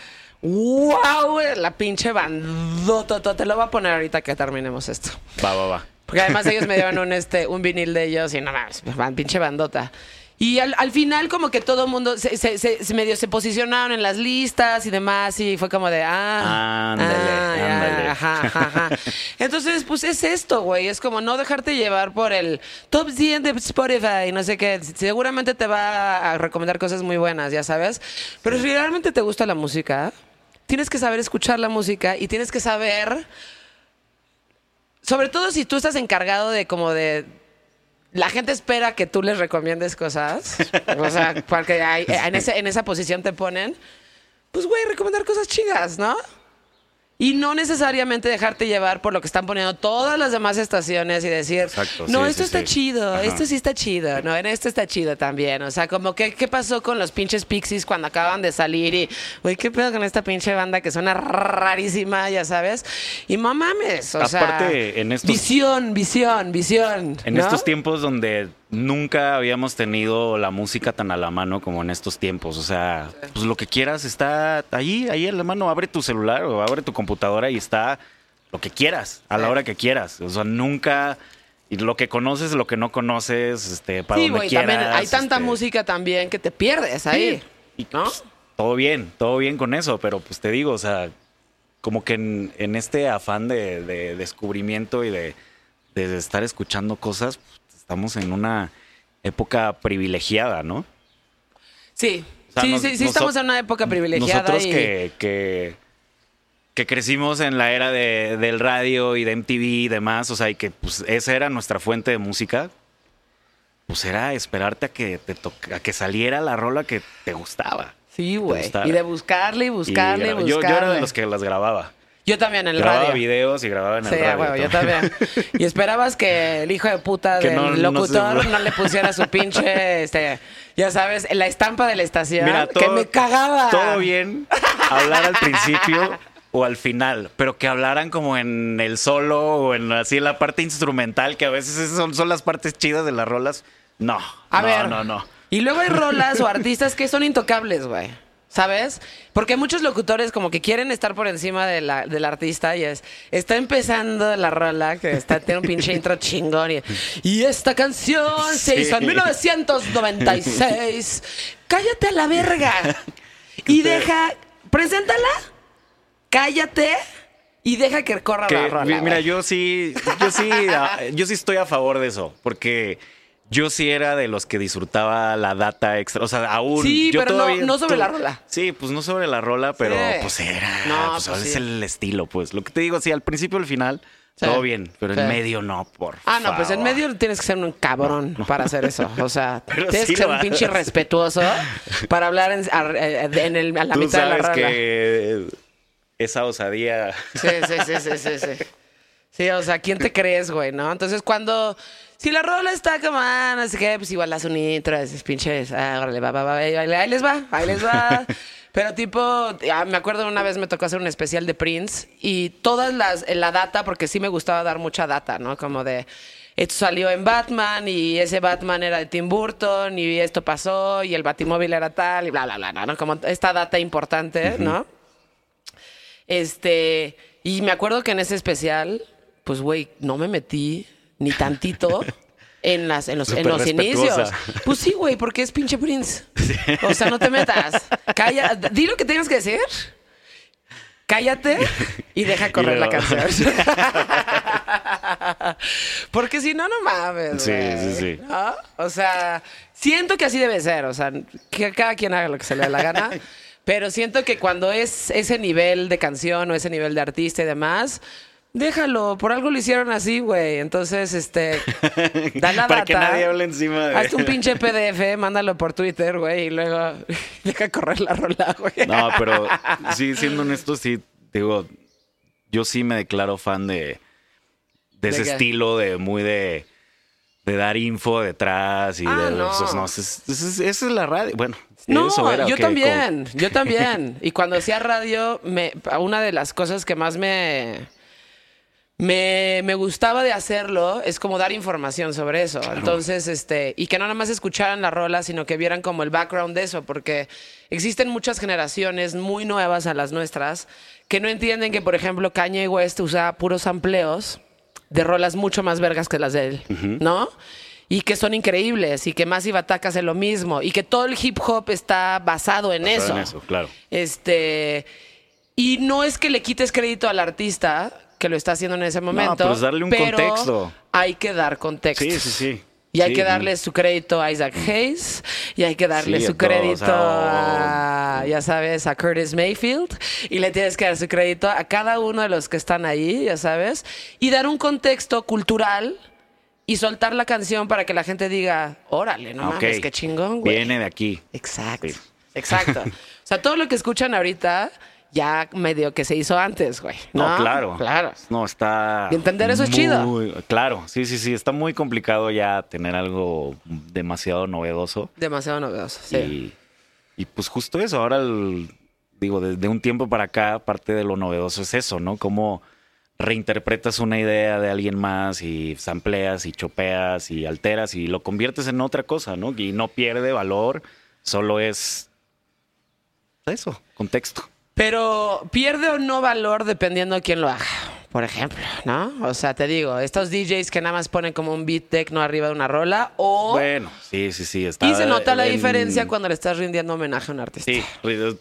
wow, la pinche bandota. Te lo voy a poner ahorita que terminemos esto. Va, va, va. Porque además ellos me dieron un, este, un vinil de ellos y no mames, pinche bandota. Y al, al final como que todo el mundo se, se- se- se medio se posicionaron en las listas y demás y fue como de, ah, Ándale, ah, ándale. ajá, ajá, ajá. Entonces, pues es esto, güey, es como no dejarte llevar por el top 100 de Spotify, no sé qué, seguramente te va a recomendar cosas muy buenas, ya sabes, pero si realmente te gusta la música, tienes que saber escuchar la música y tienes que saber sobre todo si tú estás encargado de como de la gente espera que tú les recomiendes cosas. O sea, porque en, ese- en esa posición te ponen. Pues, güey, recomendar cosas chidas, ¿no? Y no necesariamente dejarte llevar por lo que están poniendo todas las demás estaciones y decir, Exacto, no, sí, esto sí, está sí. chido, Ajá. esto sí está chido, no, en esto está chido también. O sea, como que, ¿qué pasó con los pinches Pixies cuando acaban de salir? Y, güey, ¿qué pedo con esta pinche banda que suena rarísima, ya sabes? Y no mames, o sea, Aparte, en estos- visión, visión, visión. En ¿no? estos tiempos donde nunca habíamos tenido la música tan a la mano como en estos tiempos. O sea, pues lo que quieras está ahí, ahí a la mano. Abre tu celular o abre tu computadora y está lo que quieras, a la hora que quieras. O sea, nunca... Y lo que conoces, lo que no conoces, este, para Sí, donde güey, quieras. también hay tanta este, música también que te pierdes ahí. y ¿no? pues, todo bien, todo bien con eso, pero pues te digo, o sea, como que en, en este afán de, de descubrimiento y de, de estar escuchando cosas, pues, estamos en una época privilegiada, ¿no? Sí, O sea, sí, nos- sí, sí, estamos en una época privilegiada. Nosotros y- que, que, que crecimos en la era de- del radio y de MTV y demás, o sea, y que pues esa era nuestra fuente de música, pues era esperarte a que te a que saliera la rola que te gustaba. Sí, güey. Y de buscarle y buscarle y, gra- yo, yo buscarle. era de los que las grababa. Yo también en el grababa radio. videos y grababa en el Sí, radio. huevo, yo también. Y esperabas que el hijo de puta Que del no- no se- locutor no, le pusiera su pinche, este, ya sabes, la estampa de la estación. que me cagaba. Todo bien hablar al principio o al final, pero que hablaran como en el solo o en así la parte instrumental, que a veces esas son, son las partes chidas de las rolas. No, A no, ver. no, no. Y luego hay rolas o artistas que son intocables, güey. ¿Sabes? Porque muchos locutores como que quieren estar por encima de la, del artista y es, está empezando la rola, que está, tiene un pinche intro chingón y, y esta canción se hizo en 1996. Cállate a la verga. Y deja Preséntala, cállate y deja que corra Que, la rola. mi- mira, yo sí, yo sí, ah, yo sí estoy a favor de eso, porque yo sí era de los que disfrutaba la data extra, o sea, aún. Sí, yo pero no- todavía- no sobre la rola. Sí, pues no sobre la rola, pero Sí. pues era, No, pues, pues es sí. el estilo, pues. Lo que te digo, sí, al principio, al final, Sí. todo bien, pero Sí. en medio no, por Ah, no, pues en medio tienes que ser un cabrón para hacer eso. O sea, Pero tienes sí que ser un pinche respetuoso para hablar en, a, eh, en el- a la Tú mitad de la rola. que esa osadía... Sí, sí, sí, sí, sí, sí. Sí, o sea, ¿quién te crees, güey, no? Entonces, cuando... Si la rola está como, ah, no sé qué, pues igual las un intro, esos pinches, ah, órale, va, va, va, ahí, ahí les va, ahí les va. Pero tipo, ah, me acuerdo una vez me tocó hacer un especial de Prince y todas las, la data, porque sí me gustaba dar mucha data, ¿no? Como de, esto salió en Batman y ese Batman era de Tim Burton y esto pasó y el Batimóvil era tal y bla, bla, bla, ¿no? Como esta data importante, ¿no? Este, y me acuerdo que en ese especial, pues, güey, no me metí ni tantito en, las, en los, en los inicios. Pues sí, güey, porque es pinche Prince. O sea, no te metas. Calla, di lo que tengas que decir. Cállate y deja correr la canción. Porque si no, no mames. Sí, sí, sí. ¿No? O sea, siento que así debe ser. O sea, que cada quien haga lo que se le dé la gana. Pero siento que cuando es ese nivel de canción o ese nivel de artista y demás, déjalo. Por algo lo hicieron así, güey. Entonces, este. Da la Para que data. nadie hable encima de... Hazte un pinche PDF, mándalo por Twitter, güey, y luego deja correr la rola, güey. No, pero sí, siendo honesto, sí, digo, yo sí me declaro fan de, de ese qué? estilo, de muy de, de dar info detrás y Ah, de no. esos- no, esa es, la radio. Bueno, No, eso era, yo también, yo también. Y cuando hacía radio, me, una de las cosas que más me, me, me gustaba de hacerlo es como dar información sobre eso. Entonces, este, y que no nada más escucharan la rola, sino que vieran como el background de eso, porque existen muchas generaciones muy nuevas a las nuestras que no entienden que, por ejemplo, Kanye West usa puros amplios de rolas mucho más vergas que las de él, ¿no? Y que son increíbles, y que Massive Attack hace lo mismo, y que todo el hip hop está basado en Basado eso. en eso, claro. Este. Y no es que le quites crédito al artista que lo está haciendo en ese momento. pero es darle un pero contexto. Hay que dar contexto. Sí, sí, sí. Y hay Sí, que darle su crédito a Isaac Hayes, y hay que darle Sí, su crédito a- a, ya sabes, a Curtis Mayfield, y le tienes que dar su crédito a cada uno de los que están ahí, ya sabes, y dar un contexto cultural y soltar la canción para que la gente diga, órale, no Ah, ok. mames, qué chingón, güey. Viene de aquí. Exacto. Sí. Exacto. O sea, todo lo que escuchan ahorita ya medio que se hizo antes, güey. No, No, claro. Claro. No, está. Y entender eso es chido. muy- Claro, sí, sí, sí. Está muy complicado ya tener algo demasiado novedoso. Demasiado novedoso. Sí. Y, y, pues justo eso, ahora el- digo, desde un tiempo para acá, parte de lo novedoso es eso, ¿no? Cómo reinterpretas una idea de alguien más y sampleas y chopeas y alteras y lo conviertes en otra cosa, ¿no? Y no pierde valor, solo es eso, contexto. Pero pierde o no valor dependiendo de quién lo haga. Por ejemplo, ¿no? O sea, te digo, estos DJs que nada más ponen como un beat techno arriba de una rola o... Bueno, sí, sí, sí. Está y se nota la en- diferencia cuando le estás rindiendo homenaje a un artista. Sí,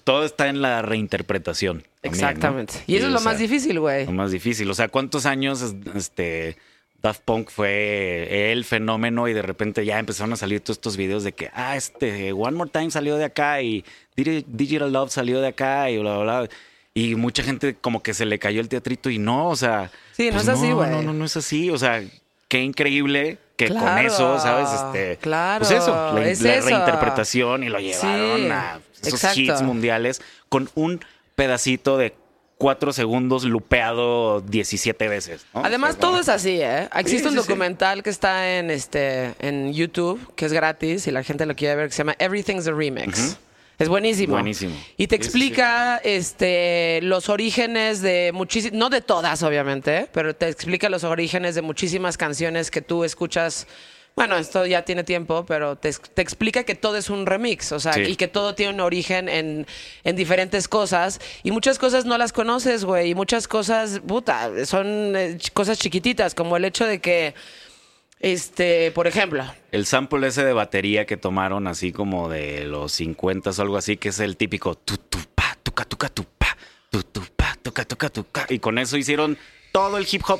todo está en la reinterpretación. también, ¿no? Exactamente. Y eso Sí, es lo sea, más difícil, güey. Lo más difícil. O sea, ¿cuántos años este Daft Punk fue el fenómeno y de repente ya empezaron a salir todos estos videos de que, ah, este, One More Time salió de acá y Digital Love salió de acá y bla, bla, bla. Y mucha gente como que se le cayó el teatrito y no, o sea. Sí, no pues es así, güey. No, no, no es así. O sea, qué increíble que con eso, ¿sabes? Este, claro, Pues eso, la, es la eso. reinterpretación y lo llevaron Sí, a esos exacto. hits mundiales con un pedacito de cuatro segundos lupeado 17 veces. ¿no? Además, O sea, como- todo es así, ¿eh? Existe un sí, sí. documental que está en este en YouTube, que es gratis, y la gente lo quiere ver, que se llama Everything's a Remix. Es buenísimo. Buenísimo. Y te Sí, sí, explica este los orígenes de muchísimas, no de todas, obviamente, pero te explica los orígenes de muchísimas canciones que tú escuchas. Bueno, esto ya tiene tiempo, pero te, te explica que todo es un remix, o sea, Sí. y que todo tiene un origen en, en diferentes cosas. Y muchas cosas no las conoces, güey. Y muchas cosas, puta, son eh, cosas chiquititas, como el hecho de que, este, por ejemplo, El sample ese de batería que tomaron así como de los 50 o algo así, que es el típico tu tu pa tu tuca, tuca, tu, pa, tu, tu, pa, tuca, tuca, tuca. Y con eso hicieron todo el hip hop.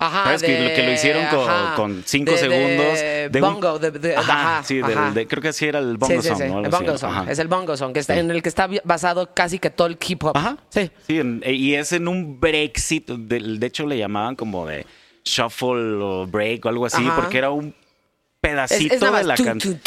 Ajá, ¿Sabes? Que lo- que lo hicieron con- ajá, con cinco de- segundos, De, de un- bongo, de- Ajá, ajá, sí, ajá. de- creo que así era el bongo sí, sí, song. sí, ¿no? Algo el bongo así. song. Es el bongo song, que está, en el que está basado casi que todo el hip hop. Ajá. Sí. Sí, en- y es en un. De, de hecho, le llamaban como de shuffle o break o algo así, Ajá. porque era un pedacito es de la canción.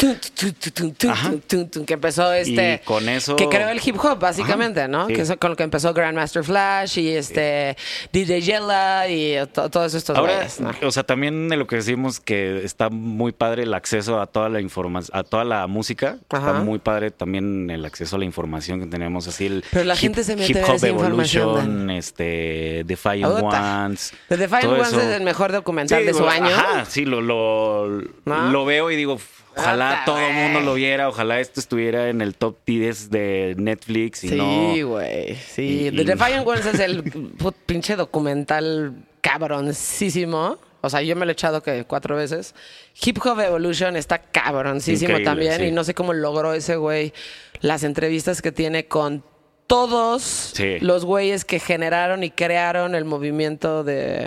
que empezó este Y con eso- que creó el hip hop básicamente, Ajá, ¿no? sí. Que es con lo que empezó Grandmaster Flash y este DJ Yella y to- todos estos Ahora, o sea, también de lo que decimos que está muy padre el acceso a toda la información, a toda la música. Ajá. Está muy padre también el acceso a la información que tenemos, así el Pero la hip- gente se mete Hip Hop esa Evolution, este, Defiant. Ones. The Defiant Ones eso. es el mejor documental Sí, de su año. Ajá, sí, lo, lo, ¿No? lo veo y digo, ojalá todo el mundo lo viera, ojalá esto estuviera en el top 10 de Netflix y Sí, no... güey. Sí. y- The y- Defiant Ones es el put- pinche documental cabroncísimo. O sea, yo me lo he echado que cuatro veces. Hip Hop Evolution está cabroncísimo Increíble, también. sí. Y no sé cómo logró ese güey las entrevistas que tiene con todos Sí. los güeyes que generaron y crearon el movimiento de.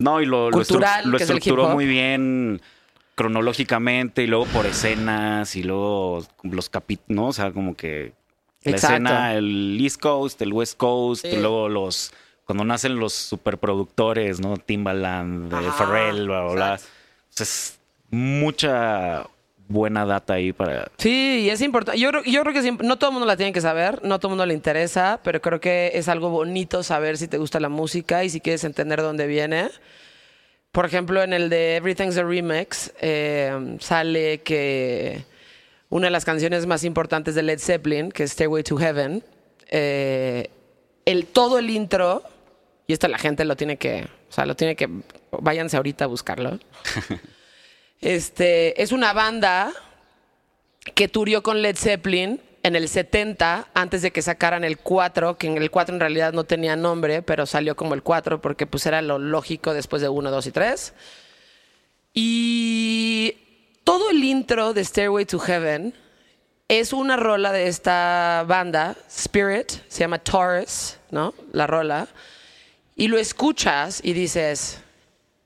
No, y lo, lo, estru- Cultural, lo que es el hip estructuró muy bien cronológicamente y luego por escenas y luego los capítulos, ¿no? O sea, como que la Exacto. escena, el East Coast, el West Coast, Sí. y luego los... Cuando nacen los superproductores, ¿no? Timbaland, eh, Ajá, Pharrell, bla, bla, bla. O sea, es mucha buena data ahí para... Sí, y es importante. Yo, creo- yo creo que siempre- no todo el mundo la tiene que saber, no todo el mundo le interesa, pero creo que es algo bonito saber si te gusta la música y si quieres entender dónde viene. Por ejemplo, en el de Everything's a Remix eh, sale que una de las canciones más importantes de Led Zeppelin, que es Stairway to Heaven, eh, el, todo el intro, y esto la gente lo tiene que, o sea, lo tiene que, váyanse ahorita a buscarlo. Este, es una banda que turió con Led Zeppelin en el 70, antes de que sacaran el 4, que en el 4 en realidad no tenía nombre, pero salió como el 4 porque pues era lo lógico después de 1, 2 y 3. Y todo el intro de Stairway to Heaven es una rola de esta banda, Spirit, se llama Taurus, ¿no? La rola. Y lo escuchas y dices,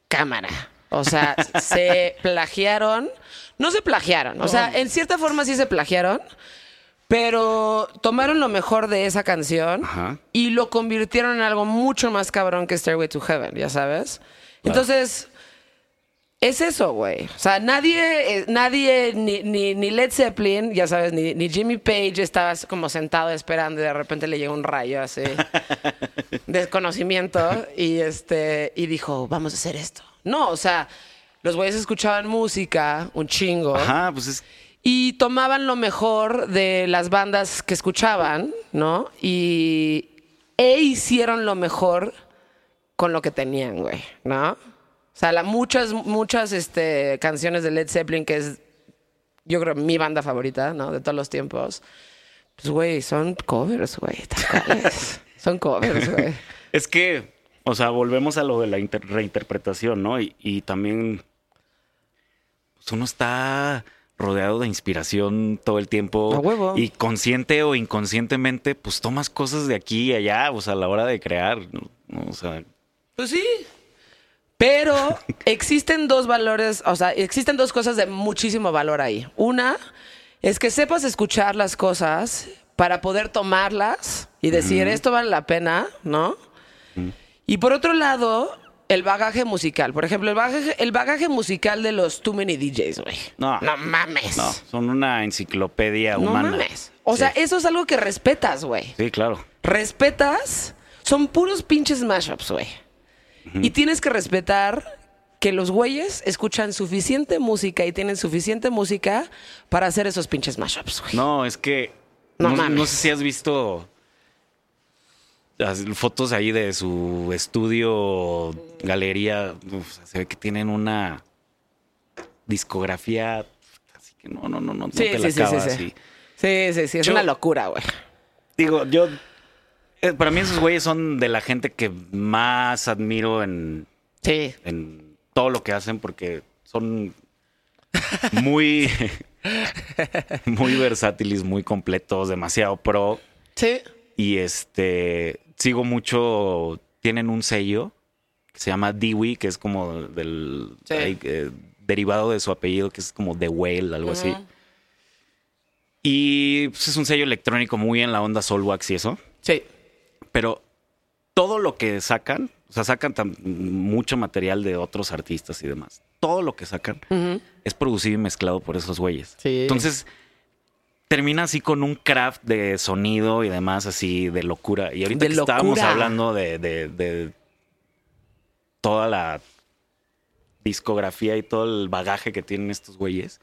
cámara. O sea, se plagiaron. No se plagiaron. O sea, en cierta forma sí se plagiaron. Pero tomaron lo mejor de esa canción Ajá. y lo convirtieron en algo mucho más cabrón que Stairway to Heaven, ya sabes. Entonces, es eso, güey. O sea, nadie, eh, nadie, ni, ni, ni Led Zeppelin, ya sabes, ni, ni Jimmy Page estaba como sentado esperando y de repente le llega un rayo así. desconocimiento y este y dijo, vamos a hacer esto. No, o sea, los güeyes escuchaban música, un chingo, Ajá, pues es... y tomaban lo mejor de las bandas que escuchaban, ¿no? Y e hicieron lo mejor con lo que tenían, güey, ¿no? O sea, la, muchas, muchas este, canciones de Led Zeppelin, que es, yo creo, mi banda favorita, ¿no? De todos los tiempos. Pues, güey, son covers, güey. son covers, güey. Es que, o sea, volvemos a lo de la inter- reinterpretación, ¿no? Y, y también, pues uno está rodeado de inspiración todo el tiempo. A huevo. Y consciente o inconscientemente, pues tomas cosas de aquí y allá, o sea, a la hora de crear. O sea, Pues sí. Pero existen dos valores, o sea, existen dos cosas de muchísimo valor ahí. Una es que sepas escuchar las cosas para poder tomarlas y decir, esto vale la pena, ¿no? Y por otro lado, el bagaje musical. Por ejemplo, el bagaje, el bagaje musical de los Too Many DJs, güey. No. No mames. no, son una enciclopedia No humana. mames. O Sí. sea, eso es algo que respetas, güey Sí, claro. respetas, son puros pinches mashups, güey. Y tienes que respetar que los güeyes escuchan suficiente música y tienen suficiente música para hacer esos pinches mashups, güey. No, es que. No No, no mames. sé si has visto fotos ahí de su estudio, galería. Uf, se ve que tienen una discografía. Así que no, no, no, no, no Sí, te la sí, sí, sí, acabas. sí. Sí, sí, sí, es Yo- una locura, güey. Digo, yo. eh, Para mí, esos güeyes son de la gente que más admiro en, Sí. en todo lo que hacen porque son muy, muy versátiles, muy completos, demasiado pro. Sí. Y este, sigo mucho, tienen un sello que se llama Dewey, que es como del Sí. eh, derivado de su apellido, que es como The Whale, algo así. Y pues, es un sello electrónico muy en la onda Soulwax y eso. Sí. Pero todo lo que sacan, o sea, sacan mucho material de otros artistas y demás. Todo lo que sacan es producido y mezclado por esos güeyes. Sí. Entonces, termina así con un craft de sonido y demás, así de locura. Y ahorita De que estábamos hablando de, de- de toda la discografía y todo el bagaje que tienen estos güeyes,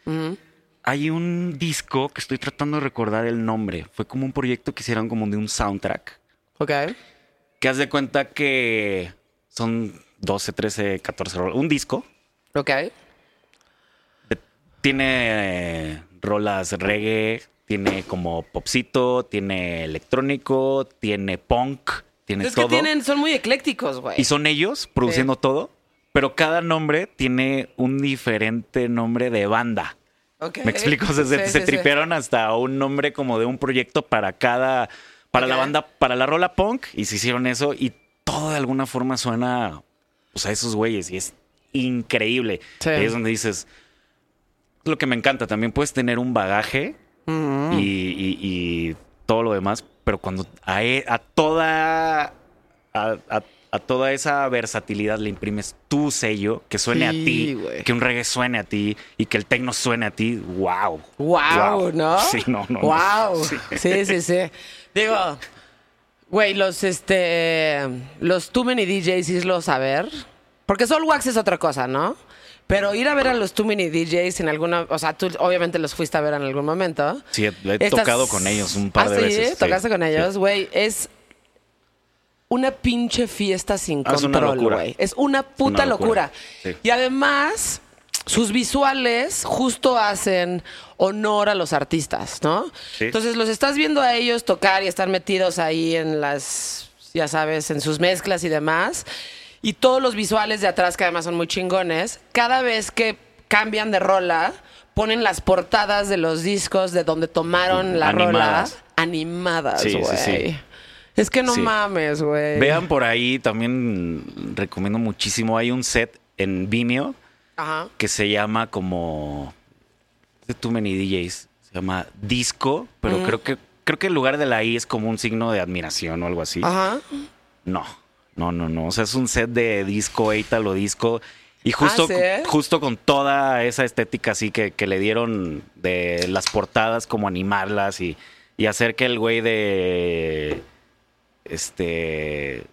hay un disco que estoy tratando de recordar el nombre. Fue como un proyecto que hicieron como de un soundtrack. Ok. Que haz de cuenta que son 12, 13, 14 rolas. Un disco. Ok. Tiene rolas reggae, tiene como popcito, tiene electrónico, tiene punk, tiene Es todo. que tienen, son muy eclécticos, güey. Y son ellos produciendo todo, pero cada nombre tiene un diferente nombre de banda. Ok. ¿Me explico? Se, se- Sí, se sí, sí. tripearon hasta un nombre como de un proyecto para cada, para la banda, para la rola punk, y se hicieron eso, y todo de alguna forma suena pues, a esos güeyes, y es increíble. Sí. Ahí es donde dices, lo que me encanta, también puedes tener un bagaje y, y- y todo lo demás, pero cuando a, e- a toda a, a- a toda esa versatilidad le imprimes tu sello, que suene a ti, que un reggae suene a ti y que el techno suene a ti, wow. Wow, ¿no? Sí, no, no. no. Wow. Sí. Sí, sí, sí. Digo, güey, los este los Too Many DJs irlos a ver. Porque Soul Wax es otra cosa, ¿no? Pero ir a ver a los Too Many DJs en alguna, o sea, tú obviamente los fuiste a ver en algún momento. Sí, he, he Estas- tocado con ellos un par ¿Ah, de sí? veces. sí, ¿Tocaste con sí. ellos? Güey, es una pinche fiesta sin Ah, es control, güey. Es una puta Una locura. locura. Sí. Y además, sus visuales justo hacen honor a los artistas, ¿no? Sí. Entonces los estás viendo a ellos tocar y están metidos ahí en las, ya sabes, en sus mezclas y demás. Y todos los visuales de atrás, que además son muy chingones, cada vez que cambian de rola, ponen las portadas de los discos de donde tomaron la Animadas. rola animadas, Sí, sí, güey. sí. Es que no mames, güey. Vean por ahí, también recomiendo muchísimo. Hay un set en Vimeo Ajá. que se llama como de Too Many DJs. Se llama Disco, pero creo que creo que en lugar de la I es como un signo de admiración o algo así. Ajá. No, no, no, no. O sea, es un set de disco, Italo disco. Y justo, ¿sí? justo con toda esa estética así que, que le dieron de las portadas, como animarlas y, y hacer que el güey de. Este.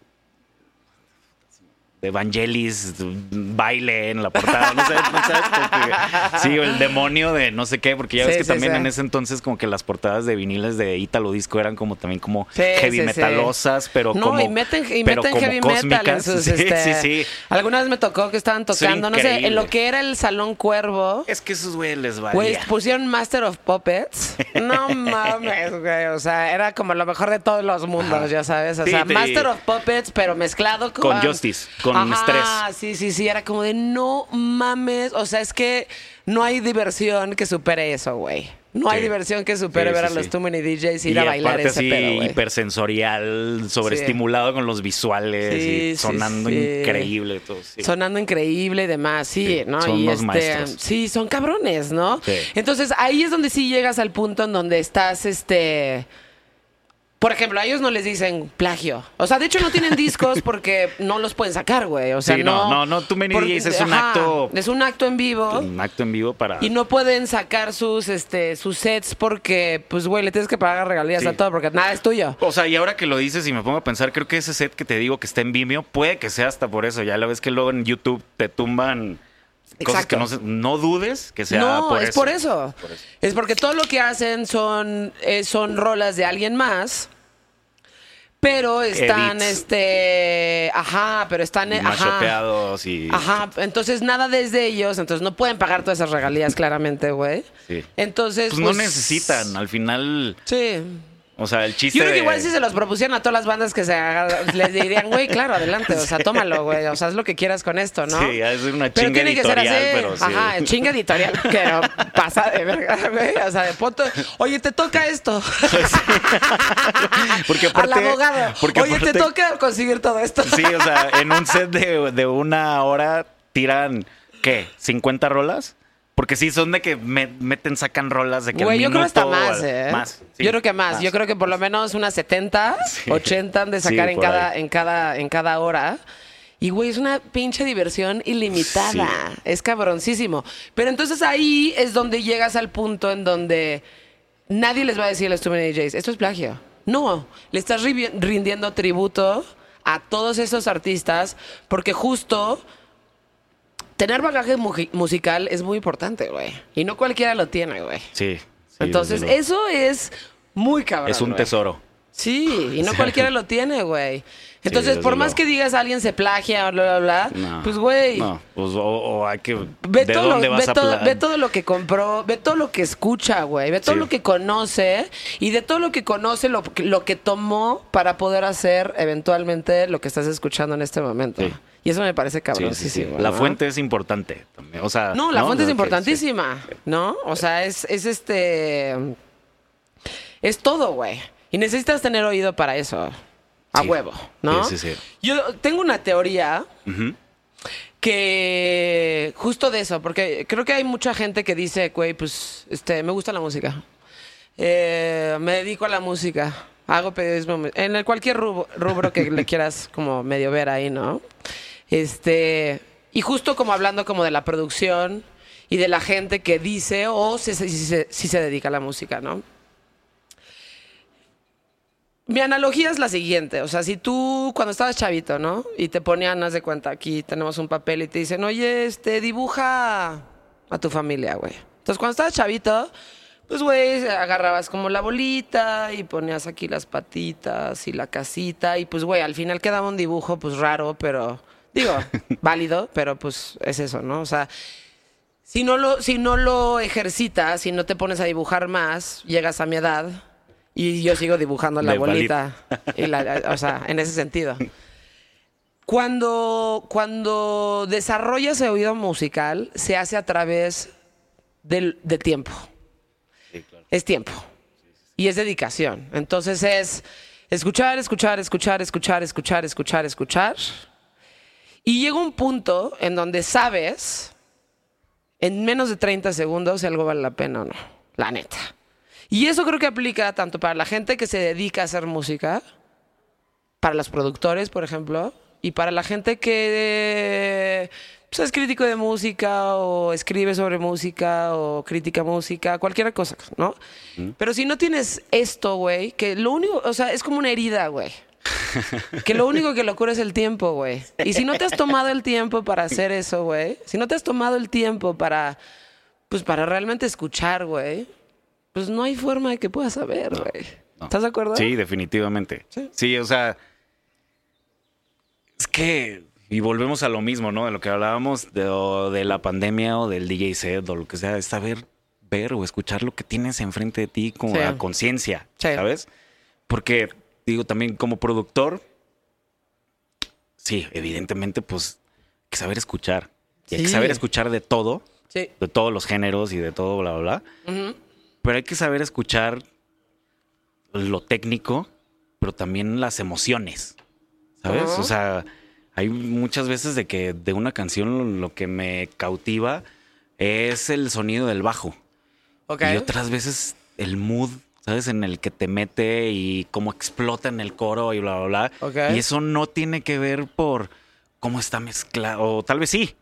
Evangelis baile en la portada. No sé, no sabes como que- Sí, o el demonio de no sé qué, porque ya Sí, ves que sí, también sí. en ese entonces como que las portadas de viniles de Italo Disco eran como también como heavy metalosas, pero no, como y meten, y pero meten como heavy metal en cósmicas. sus, sí, este, sí, sí. Alguna vez me tocó que estaban tocando, no sé, en lo que era el Salón Cuervo. Es que esos güeyes les Güey, valía. pusieron Master of Puppets. No mames, güey. O sea, era como lo mejor de todos los mundos, Ajá. ya sabes. O sea. Master of Puppets, pero mezclado con. Con Justice, con Ajá, Stress. Sí, sí, sí. Era como de no mames. O sea, es que no hay diversión que supere eso, güey. No hay diversión que supere Sí, ver sí, a los. Too Many DJs y y ir a bailar ese así pedo, güey. hipersensorial, sobreestimulado con los visuales y sonando increíble todo. Sonando increíble y demás, sí, Sí, ¿no? son y unos este, maestros. sí, son cabrones, ¿no? Entonces ahí es donde sí llegas al punto en donde estás, este. Por ejemplo, a ellos no les dicen plagio. O sea, de hecho no tienen discos porque no los pueden sacar, güey. O sea, Sí, no, no. no, no, Too Many por- DJs es un acto- Es un acto en vivo. Un acto en vivo para... Y no pueden sacar sus, este, sus sets porque, pues, güey, le tienes que pagar regalías Sí. a todo porque nada es tuyo. O sea, y ahora que lo dices y me pongo a pensar, creo que ese set que te digo que está en Vimeo, puede que sea hasta por eso. Ya la ves que luego en YouTube te tumban cosas que no, no dudes que sea no, por es eso. por eso. Por eso. Es porque todo lo que hacen son, eh, son rolas de alguien más. Pero están, Edits. este, ajá, pero están, eh, ajá, y... ajá, entonces nada desde ellos, entonces no pueden pagar todas esas regalías claramente, güey. Sí. Entonces, Pues no necesitan, al final... Sí. O sea, el chiste Yo creo que de- igual si se los propusieran a todas las bandas que se les dirían, güey, claro, adelante, o sea, tómalo, güey, o sea, haz lo que quieras con esto, ¿no? Sí, es una Pero chinga tiene que ser editorial, así. pero sí. Ajá, el chinga editorial, pero pasa de verga, güey. O sea, de punto. Oye, te toca esto. Porque Al aparte- abogado. porque Oye, te toca conseguir todo esto. Sí, o sea, en un set de, de una hora tiran, ¿qué? ¿50 rolas? Porque sí, son de que me- meten, sacan rolas de que Güey, yo creo minuto hasta más, ¿eh? Más. sí, yo creo que más. Yo creo que por lo menos unas 70, 80 han de sacar Sí, en, cada, ahí. en, cada, en cada hora. Y, güey, es una pinche diversión ilimitada. Sí. Es cabroncísimo. Pero entonces ahí es donde llegas al punto en donde nadie les va a decir a los Too Many DJs, esto es plagio. No, le estás rindiendo tributo a todos esos artistas porque justo tener bagaje mu- musical es muy importante, güey. Y no cualquiera lo tiene, güey. Sí. sí, Entonces, eso es muy cabrón. es un güey. tesoro. Sí, y no cualquiera lo tiene, güey. Entonces, por más que digas alguien se plagia, bla, bla, bla, No, pues, güey. No, pues o, o hay que. Ve ¿De todo, dónde lo, vas ve, a todo, ve todo lo que compró, ve todo lo que escucha, güey, ve todo Sí. lo que conoce y de todo lo que conoce, lo, que- lo que tomó para poder hacer eventualmente lo que estás escuchando en este momento. Sí. Y eso me parece sí. La fuente es importante también. O sea, No, la fuente es importantísima, ¿no? O sea, es, es este. Es todo, güey. Y necesitas tener oído para eso. A Sí. huevo, ¿no? Sí, sí, sí. Yo tengo una teoría que justo de eso, porque creo que hay mucha gente que dice, güey, pues, este, me gusta la música. Eh, me dedico a la música. Hago periodismo en el cualquier rubro, rubro que le quieras como medio ver ahí, ¿no? Este, y justo como hablando como de la producción y de la gente que dice o si, si- si se- si se dedica a la música, ¿no? Mi analogía es la siguiente, o sea, si tú cuando estabas chavito, ¿no? Y te ponían, haz de cuenta, aquí tenemos un papel y te dicen, oye, este, dibuja a tu familia, güey. Entonces, cuando estabas chavito, pues, güey, agarrabas como la bolita y ponías aquí las patitas y la casita y, pues, güey, al final quedaba un dibujo, pues, raro, pero, digo, válido, pero, pues, es eso, ¿no? O sea, si no lo, si no lo ejercitas, si no te pones a dibujar más, llegas a mi edad y yo sigo dibujando la bolita. Y la- o sea, en ese sentido. Cuando, cuando desarrollas el oído musical, se hace a través del, de tiempo. Es tiempo. Y es dedicación. Entonces es escuchar, escuchar, escuchar, escuchar, escuchar, escuchar, escuchar. Y llega un punto en donde sabes en menos de 30 segundos si algo vale la pena o no. La neta. Y eso creo que aplica tanto para la gente que se dedica a hacer música, para los productores, por ejemplo, y para la gente que pues, es crítico de música o escribe sobre música o critica música, cualquier cosa, ¿no? Pero si no tienes esto, güey, que lo único, o sea, es como una herida, güey. Que lo único que lo cura es el tiempo, güey. Y si no te has tomado el tiempo para hacer eso, güey, si no te has tomado el tiempo para, pues para realmente escuchar, güey, pues no hay forma de que puedas saber, güey. no. ¿Estás de acuerdo? Sí, definitivamente. Sí. Sí. o sea. Es que. Y volvemos a lo mismo, ¿no? De lo que hablábamos de, o de la pandemia o del DJ set o lo que sea, es saber ver o escuchar lo que tienes enfrente de ti como Sí. a conciencia, Sí. ¿sabes? Porque, digo, también como productor, sí, evidentemente, pues, hay que saber escuchar. Y hay que saber escuchar de todo, Sí. de todos los géneros y de todo, bla, bla, bla. Pero hay que saber escuchar lo técnico, pero también las emociones. ¿Sabes? O sea, hay muchas veces de que de una canción lo, lo que me cautiva es el sonido del bajo. Ok. Y otras veces el mood, ¿sabes? En el que te mete y cómo explota en el coro y bla, bla, bla. Y eso no tiene que ver por cómo está mezclado, o tal vez sí,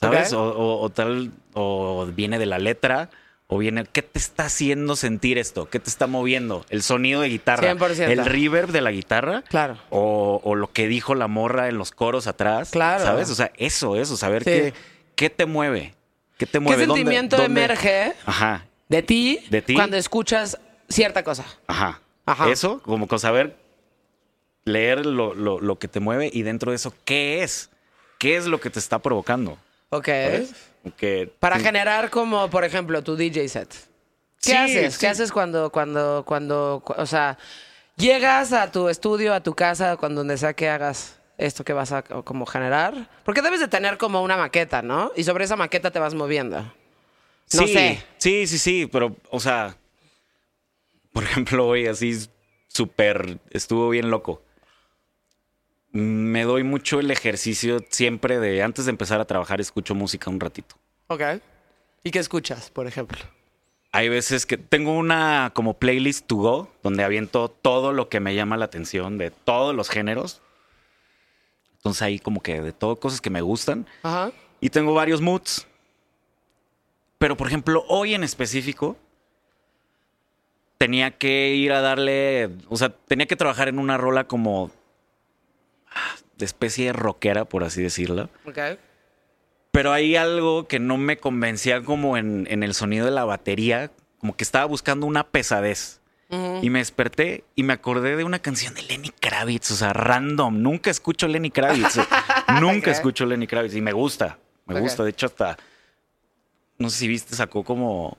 ¿sabes? O, o- o tal, o viene de la letra, o viene, ¿qué te está haciendo sentir esto? ¿Qué te está moviendo? El sonido de guitarra, 100%. el reverb de la guitarra, Claro. o, o lo que dijo la morra en los coros atrás, Claro. ¿sabes? O sea, eso, eso, saber Sí. qué, qué te mueve, qué te ¿Qué mueve. ¿Dónde- sentimiento dónde- emerge Ajá, de ti, De ti. cuando escuchas cierta cosa? Ajá. Ajá. Eso, como con saber leer lo, lo- lo que te mueve y dentro de eso, ¿qué es? ¿Qué es lo que te está provocando? Ok. Que Para generar como, por ejemplo, tu DJ set. ¿Qué Sí, haces? sí. ¿Qué haces cuando, cuando, cuando, cu- o sea, llegas a tu estudio, a tu casa, cuando donde sea que hagas esto que vas a co- como generar? Porque debes de tener como una maqueta, ¿no? Y sobre esa maqueta te vas moviendo. No sí, sé. Sí, sí, sí, pero, o sea, por ejemplo, hoy así súper, estuvo bien loco. Me doy mucho el ejercicio siempre de, antes de empezar a trabajar, escucho música un ratito. Ok. ¿Y qué escuchas, por ejemplo? Hay veces que tengo una como playlist to go, donde aviento todo lo que me llama la atención de todos los géneros. Entonces ahí como que de todo cosas que me gustan. Ajá. Y tengo varios moods. Pero, por ejemplo, hoy en específico, tenía que ir a darle. O sea, tenía que trabajar en una rola como. de especie de rockera, por así decirlo. Ok. Pero hay algo que no me convencía como en, en el sonido de la batería. Como que estaba buscando una pesadez. Y me desperté y me acordé de una canción de Lenny Kravitz, o sea, random. Nunca escucho Lenny Kravitz. Nunca escucho Lenny Kravitz y me gusta. Me gusta. De hecho, hasta. No sé si viste, sacó como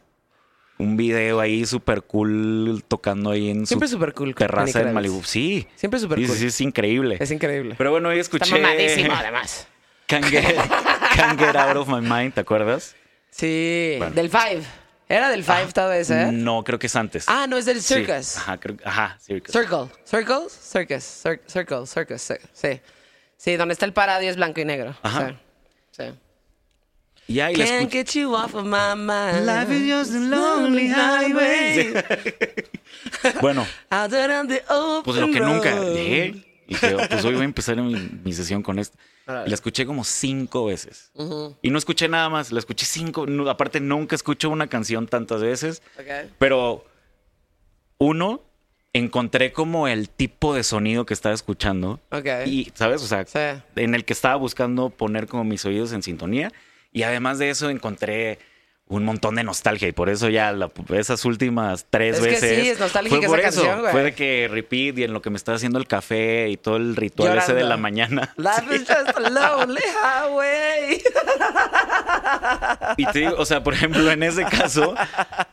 un video ahí súper cool tocando ahí en Siempre su súper cool. terraza en. Malibu. Sí. Siempre súper sí, cool. sí, es increíble. Es increíble. Pero bueno, hoy escuché. Está mamadísimo, además. Can't get, Can't Get Out of My Mind, ¿te acuerdas? Sí. Bueno. Del Five. ¿Era del Five todo ese? No, creo que es antes. Ah, no, es del Sí. Circus. Ajá, creo, ajá, Circus. Circle. Circle. Circus. Cir- circle. Circus. sí, Sí. Donde está el paradio es blanco y negro. Ajá. Sí. sí. Y ahí la Can't get you off of my mind. Life is just a lonely highway. Bueno, Out there on the open pues lo que nunca llegué. Y dije, pues hoy voy a empezar mi, mi sesión con esto. Y la escuché como cinco veces. Y no escuché nada más, la escuché cinco. no, aparte, nunca escucho una canción tantas veces. Pero, uno, encontré como el tipo de sonido que estaba escuchando. Y, ¿sabes? O sea, Sí. en el que estaba buscando poner como mis oídos en sintonía. Y además de eso encontré un montón de nostalgia. Y por eso ya la- esas últimas tres Es que veces. sí, es nostálgica fue por esa eso. canción. Fue de que repeat y en lo que me estaba haciendo el café y todo el ritual ese de la mañana. Life is just lonely highway. Y te digo, o sea, por ejemplo, en ese caso,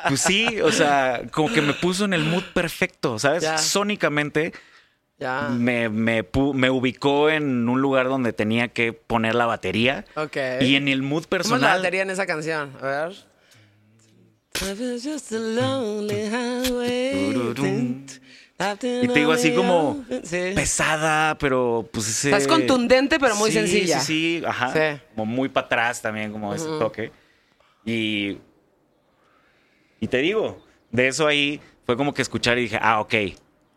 pues sí, o sea, como que me puso en el mood perfecto, ¿sabes? Ya. Sónicamente Ya. me, me, ubicó en un lugar donde tenía que poner la batería. Ok. Y en el mood ¿Cómo es la personal. batería en esa canción? A ver. Y te digo así como Sí. pesada, pero pues ese... Contundente, pero muy Sí, sencilla. Sí, sí, ajá. Sí. Como muy para atrás también, como ese toque. Y... Y te digo, de eso ahí fue como que escuchar y dije, ah, ok.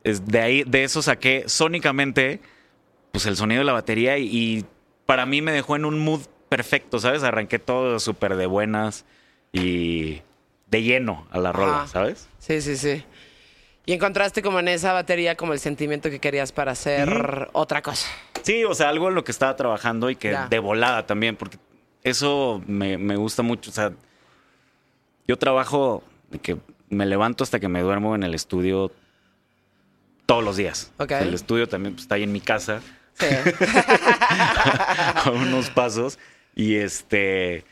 Es de ahí, de eso saqué sónicamente, pues el sonido de la batería y, y para mí me dejó en un mood perfecto, ¿sabes? Arranqué todo súper de buenas y de lleno a la rola, Ajá. ¿sabes? Sí, sí, sí. Y encontraste como en esa batería como el sentimiento que querías para hacer otra cosa. Sí, o sea, algo en lo que estaba trabajando y que Ya. de volada también, porque eso me, me gusta mucho. O sea, yo trabajo de que me levanto hasta que me duermo en el estudio todos los días. Ok. O sea, el estudio también pues, está ahí en mi casa, Sí. a unos pasos. Y este,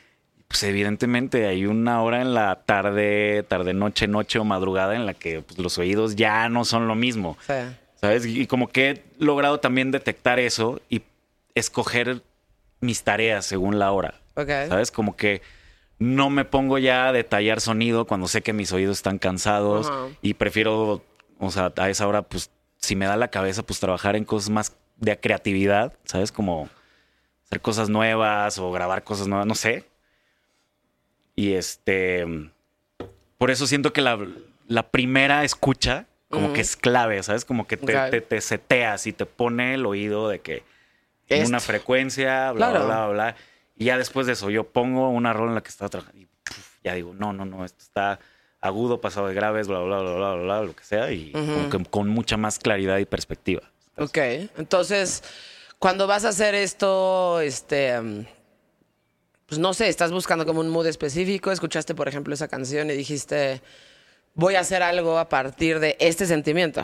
pues evidentemente hay una hora en la tarde, tarde, noche, noche o madrugada en la que pues, los oídos ya no son lo mismo. sí. ¿Sabes? Y como que he logrado también detectar eso y escoger mis tareas según la hora. Ok. ¿Sabes? Como que no me pongo ya a detallar sonido cuando sé que mis oídos están cansados y prefiero, o sea, a esa hora, pues, si me da la cabeza, pues trabajar en cosas más de creatividad, ¿sabes? Como hacer cosas nuevas o grabar cosas nuevas, no sé. Y este, por eso siento que la, la primera escucha como que es clave, ¿sabes? Como que te, te, te seteas y te pone el oído de que en una Esto. frecuencia, bla, Claro. bla, bla, bla. Y ya después de eso, yo pongo una rola en la que estaba trabajando y ya digo, no, no, no, esto está agudo, pasado de graves, bla, bla, bla, bla, bla, bla, lo que sea, y como que con mucha más claridad y perspectiva. Ok. Entonces, cuando vas a hacer esto, este. mm, Pues no sé, estás buscando como un mood específico. Escuchaste, por ejemplo, esa canción y dijiste. Voy a hacer algo a partir de este sentimiento.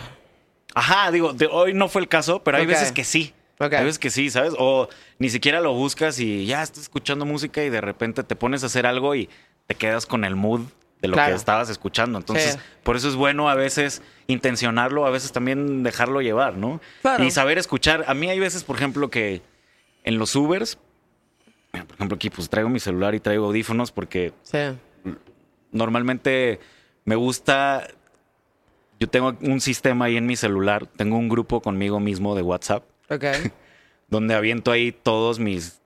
Ajá, digo, de hoy no fue el caso, pero hay veces que sí. Ok. Hay veces que sí, ¿sabes? O ni siquiera lo buscas y ya estás escuchando música y de repente te pones a hacer algo y te quedas con el mood de lo Claro. que estabas escuchando. Entonces, Sí. por eso es bueno a veces intencionarlo, a veces también dejarlo llevar, ¿no? Claro. Y saber escuchar. A mí hay veces, por ejemplo, que en los Ubers, por ejemplo, aquí pues traigo mi celular y traigo audífonos porque Sí. normalmente me gusta. Yo tengo un sistema ahí en mi celular, tengo un grupo conmigo mismo de WhatsApp Ok. donde aviento ahí todos mis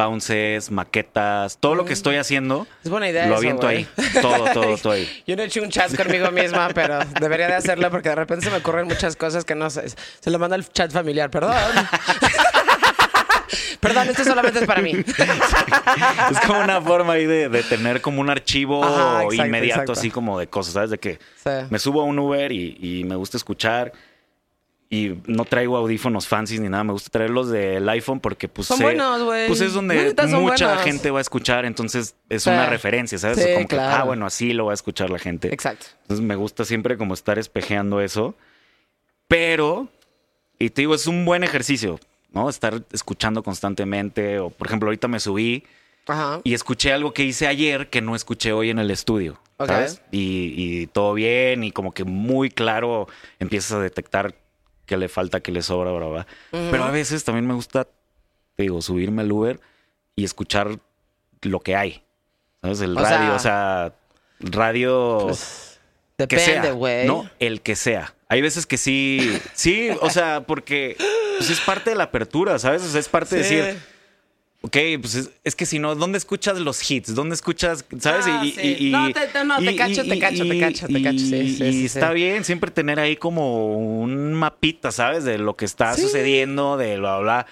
bounces, maquetas, todo lo que estoy haciendo. Es buena idea Lo aviento ahí. Todo, todo, todo ahí. Yo no he hecho un chat conmigo misma, pero debería de hacerlo porque de repente se me ocurren muchas cosas que no sé. Se lo manda al chat familiar, perdón. perdón, esto solamente es para mí. Es como una forma ahí de, de tener como un archivo Ajá, exacto, inmediato, exacto. así como de cosas, ¿sabes? De que Sí. me subo a un Uber y, y me gusta escuchar y no traigo audífonos fancy ni nada, me gusta traerlos del iPhone porque pues, Son sé- buenos, güey. pues es donde mucha buenos. gente va a escuchar, entonces es Sí. una referencia, ¿sabes? Sí, como que, ah, bueno, así lo va a escuchar la gente. Exacto. Entonces me gusta siempre como estar espejeando eso. Pero, y te digo, es un buen ejercicio, ¿no? Estar escuchando constantemente. O, por ejemplo, ahorita me subí Ajá. y escuché algo que hice ayer que no escuché hoy en el estudio. ¿Sabes? Y, y todo bien y como que muy claro empiezas a detectar qué le falta, qué le sobra, bla, bla. Pero a veces también me gusta, te digo, subirme al Uber y escuchar lo que hay. ¿Sabes? El O radio, sea, o sea, radio Pues, que depende, güey. No, el que sea. Hay veces que sí, sí, o sea, porque pues, es parte de la apertura, ¿sabes? O sea, es parte de decir, ok, pues es, es que si no, ¿dónde escuchas los hits? ¿Dónde escuchas, sabes? Ah, sí. No, te- te- no, te cacho, te cacho, te cacho, te cacho, sí, y- sí, y está bien siempre tener ahí como un mapita, ¿sabes? De lo que está sucediendo, de bla, bla.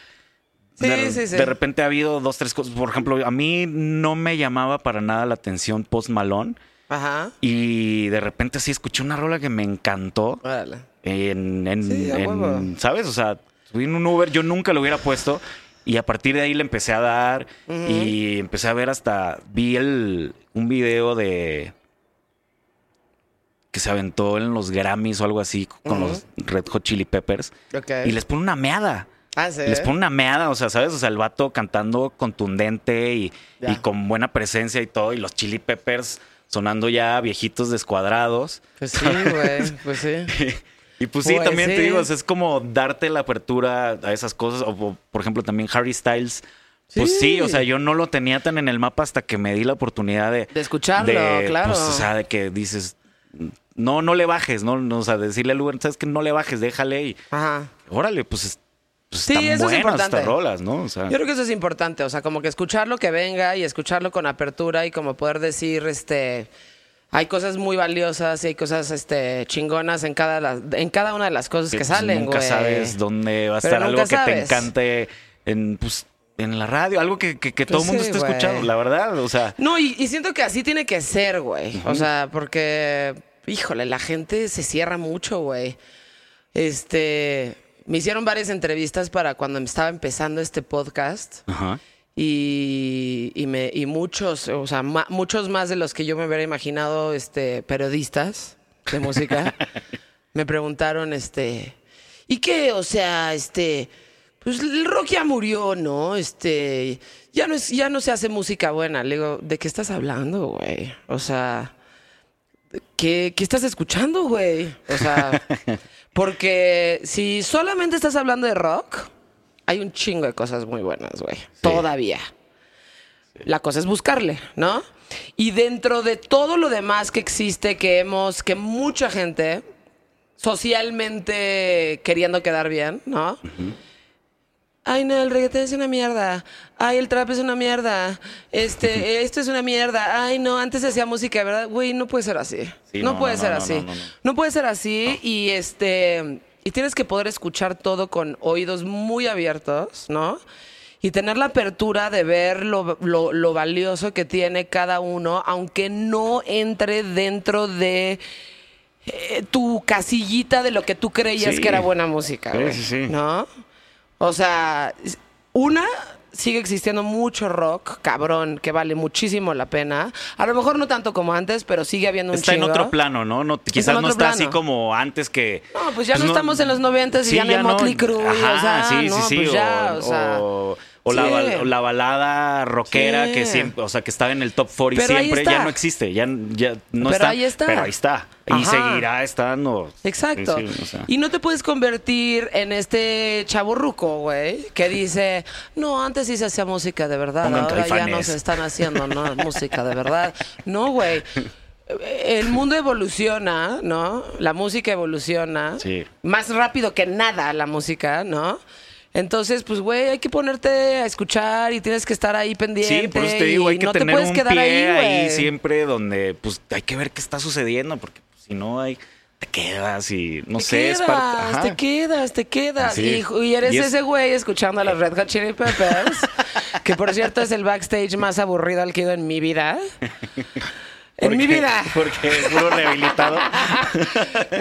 Sí, de, sí, sí. de repente ha habido dos, tres cosas. Por ejemplo, a mí no me llamaba para nada la atención Post Malone. Ajá. Y de repente sí escuché una rola que me encantó. Órale. En, en- en-. ¿sabes? O sea, subí en un Uber, yo nunca lo hubiera puesto. Y a partir de ahí le empecé a dar. Y empecé a ver hasta. Vi el, un video de. que se aventó en los Grammys o algo así con los Red Hot Chili Peppers. Ok. Y les pone una meada. Ah, sí. Les pone una meada, o sea, ¿sabes? O sea, el vato cantando contundente y, y con buena presencia y todo, y los Chili Peppers sonando ya viejitos descuadrados. Pues sí, güey. Pues sí. y pues sí, Pues también sí. te digo, es como darte la apertura a esas cosas. O, por ejemplo, también Harry Styles. Pues Sí. sí, o sea, yo no lo tenía tan en el mapa hasta que me di la oportunidad de... De escucharlo, claro. Pues, o sea, de que dices, no, no le bajes, ¿no? no o sea, decirle al Uber, ¿sabes que No le bajes, déjale y Ajá. órale, pues, es- pues Sí, están eso es buenas importante. estas rolas, ¿no? O sea, Yo creo que eso es importante, o sea, como que escuchar lo que venga y escucharlo con apertura y como poder decir, este, hay cosas muy valiosas y hay cosas, este, chingonas en cada, la- en cada una de las cosas que, pues, salen, Nunca güey. sabes dónde va a Pero estar algo que te encante en, pues, en la radio, algo que, que- que todo el mundo esté escuchando, la verdad, o sea... No, y, y siento que así tiene que ser, güey. O sea, porque, híjole, la gente se cierra mucho, güey. Este, me hicieron varias entrevistas para cuando estaba empezando este podcast. Ajá. Y, y, me, y muchos, o sea, ma- muchos más de los que yo me hubiera imaginado, este, periodistas de música, me preguntaron, este, ¿y qué? O sea, este, pues el rock ya murió, ¿no? Este, ya no es, ya no se hace música buena. Le digo, ¿de qué estás hablando, güey? O sea, ¿qué, qué estás escuchando, güey? O sea, porque si solamente estás hablando de rock, hay un chingo de cosas muy buenas, güey. Todavía. La cosa es buscarle, ¿no? Y dentro de todo lo demás que existe, que hemos, que mucha gente socialmente queriendo quedar bien, ¿no? Ay, no, el reggaetón es una mierda. Ay, el trap es una mierda. Este, esto es una mierda. Ay, no, antes hacía música, ¿verdad? Güey, no puede ser así. Sí, no, no, puede no, ser así. No puede ser así y este y tienes que poder escuchar todo con oídos muy abiertos, ¿no? Y tener la apertura de ver lo, lo- lo valioso que tiene cada uno, aunque no entre dentro de eh, tu casillita de lo que tú creías Sí. que era buena música, Sí, sí, sí. ¿no? O sea, una sigue existiendo mucho rock, cabrón, que vale muchísimo la pena. A lo mejor no tanto como antes, pero sigue habiendo un Está en chingo. otro plano, ¿no? no quizás no está así plano. como antes que... No, pues ya no estamos en los 90s y ya no hay Motley Crue, o sea, no, pues ya, o sea. O, la, o balada rockera Sí. que siempre, o sea, que estaba en el top 40 Pero ahí siempre, ya no existe, ya, ya no Pero está. ahí está. Pero ahí está. Y seguirá estando. Exacto. Sí, sí, o sea. Y no te puedes convertir en este chaburruco, güey, que dice, no, antes sí se hacía música de verdad, Pongan ahora ya Caifanes". no se están haciendo ¿no? música de verdad. No, güey. El mundo evoluciona, ¿no? La música evoluciona. Sí. Más rápido que nada la música, ¿no? Entonces, pues, güey, hay que ponerte a escuchar y tienes que estar ahí pendiente. Sí, por eso te digo, hay que no te tener puedes un quedar pie ahí, ahí, siempre donde pues hay que ver qué está sucediendo, porque pues, si no hay, te quedas y no te sé, quedas, es parte. te quedas, te quedas. Y, y eres Y es- ese güey escuchando a los Red Hot Chili Peppers, que por cierto es el backstage más aburrido al que he ido en mi vida. En ¿Por mi vida. Porque es puro rehabilitado.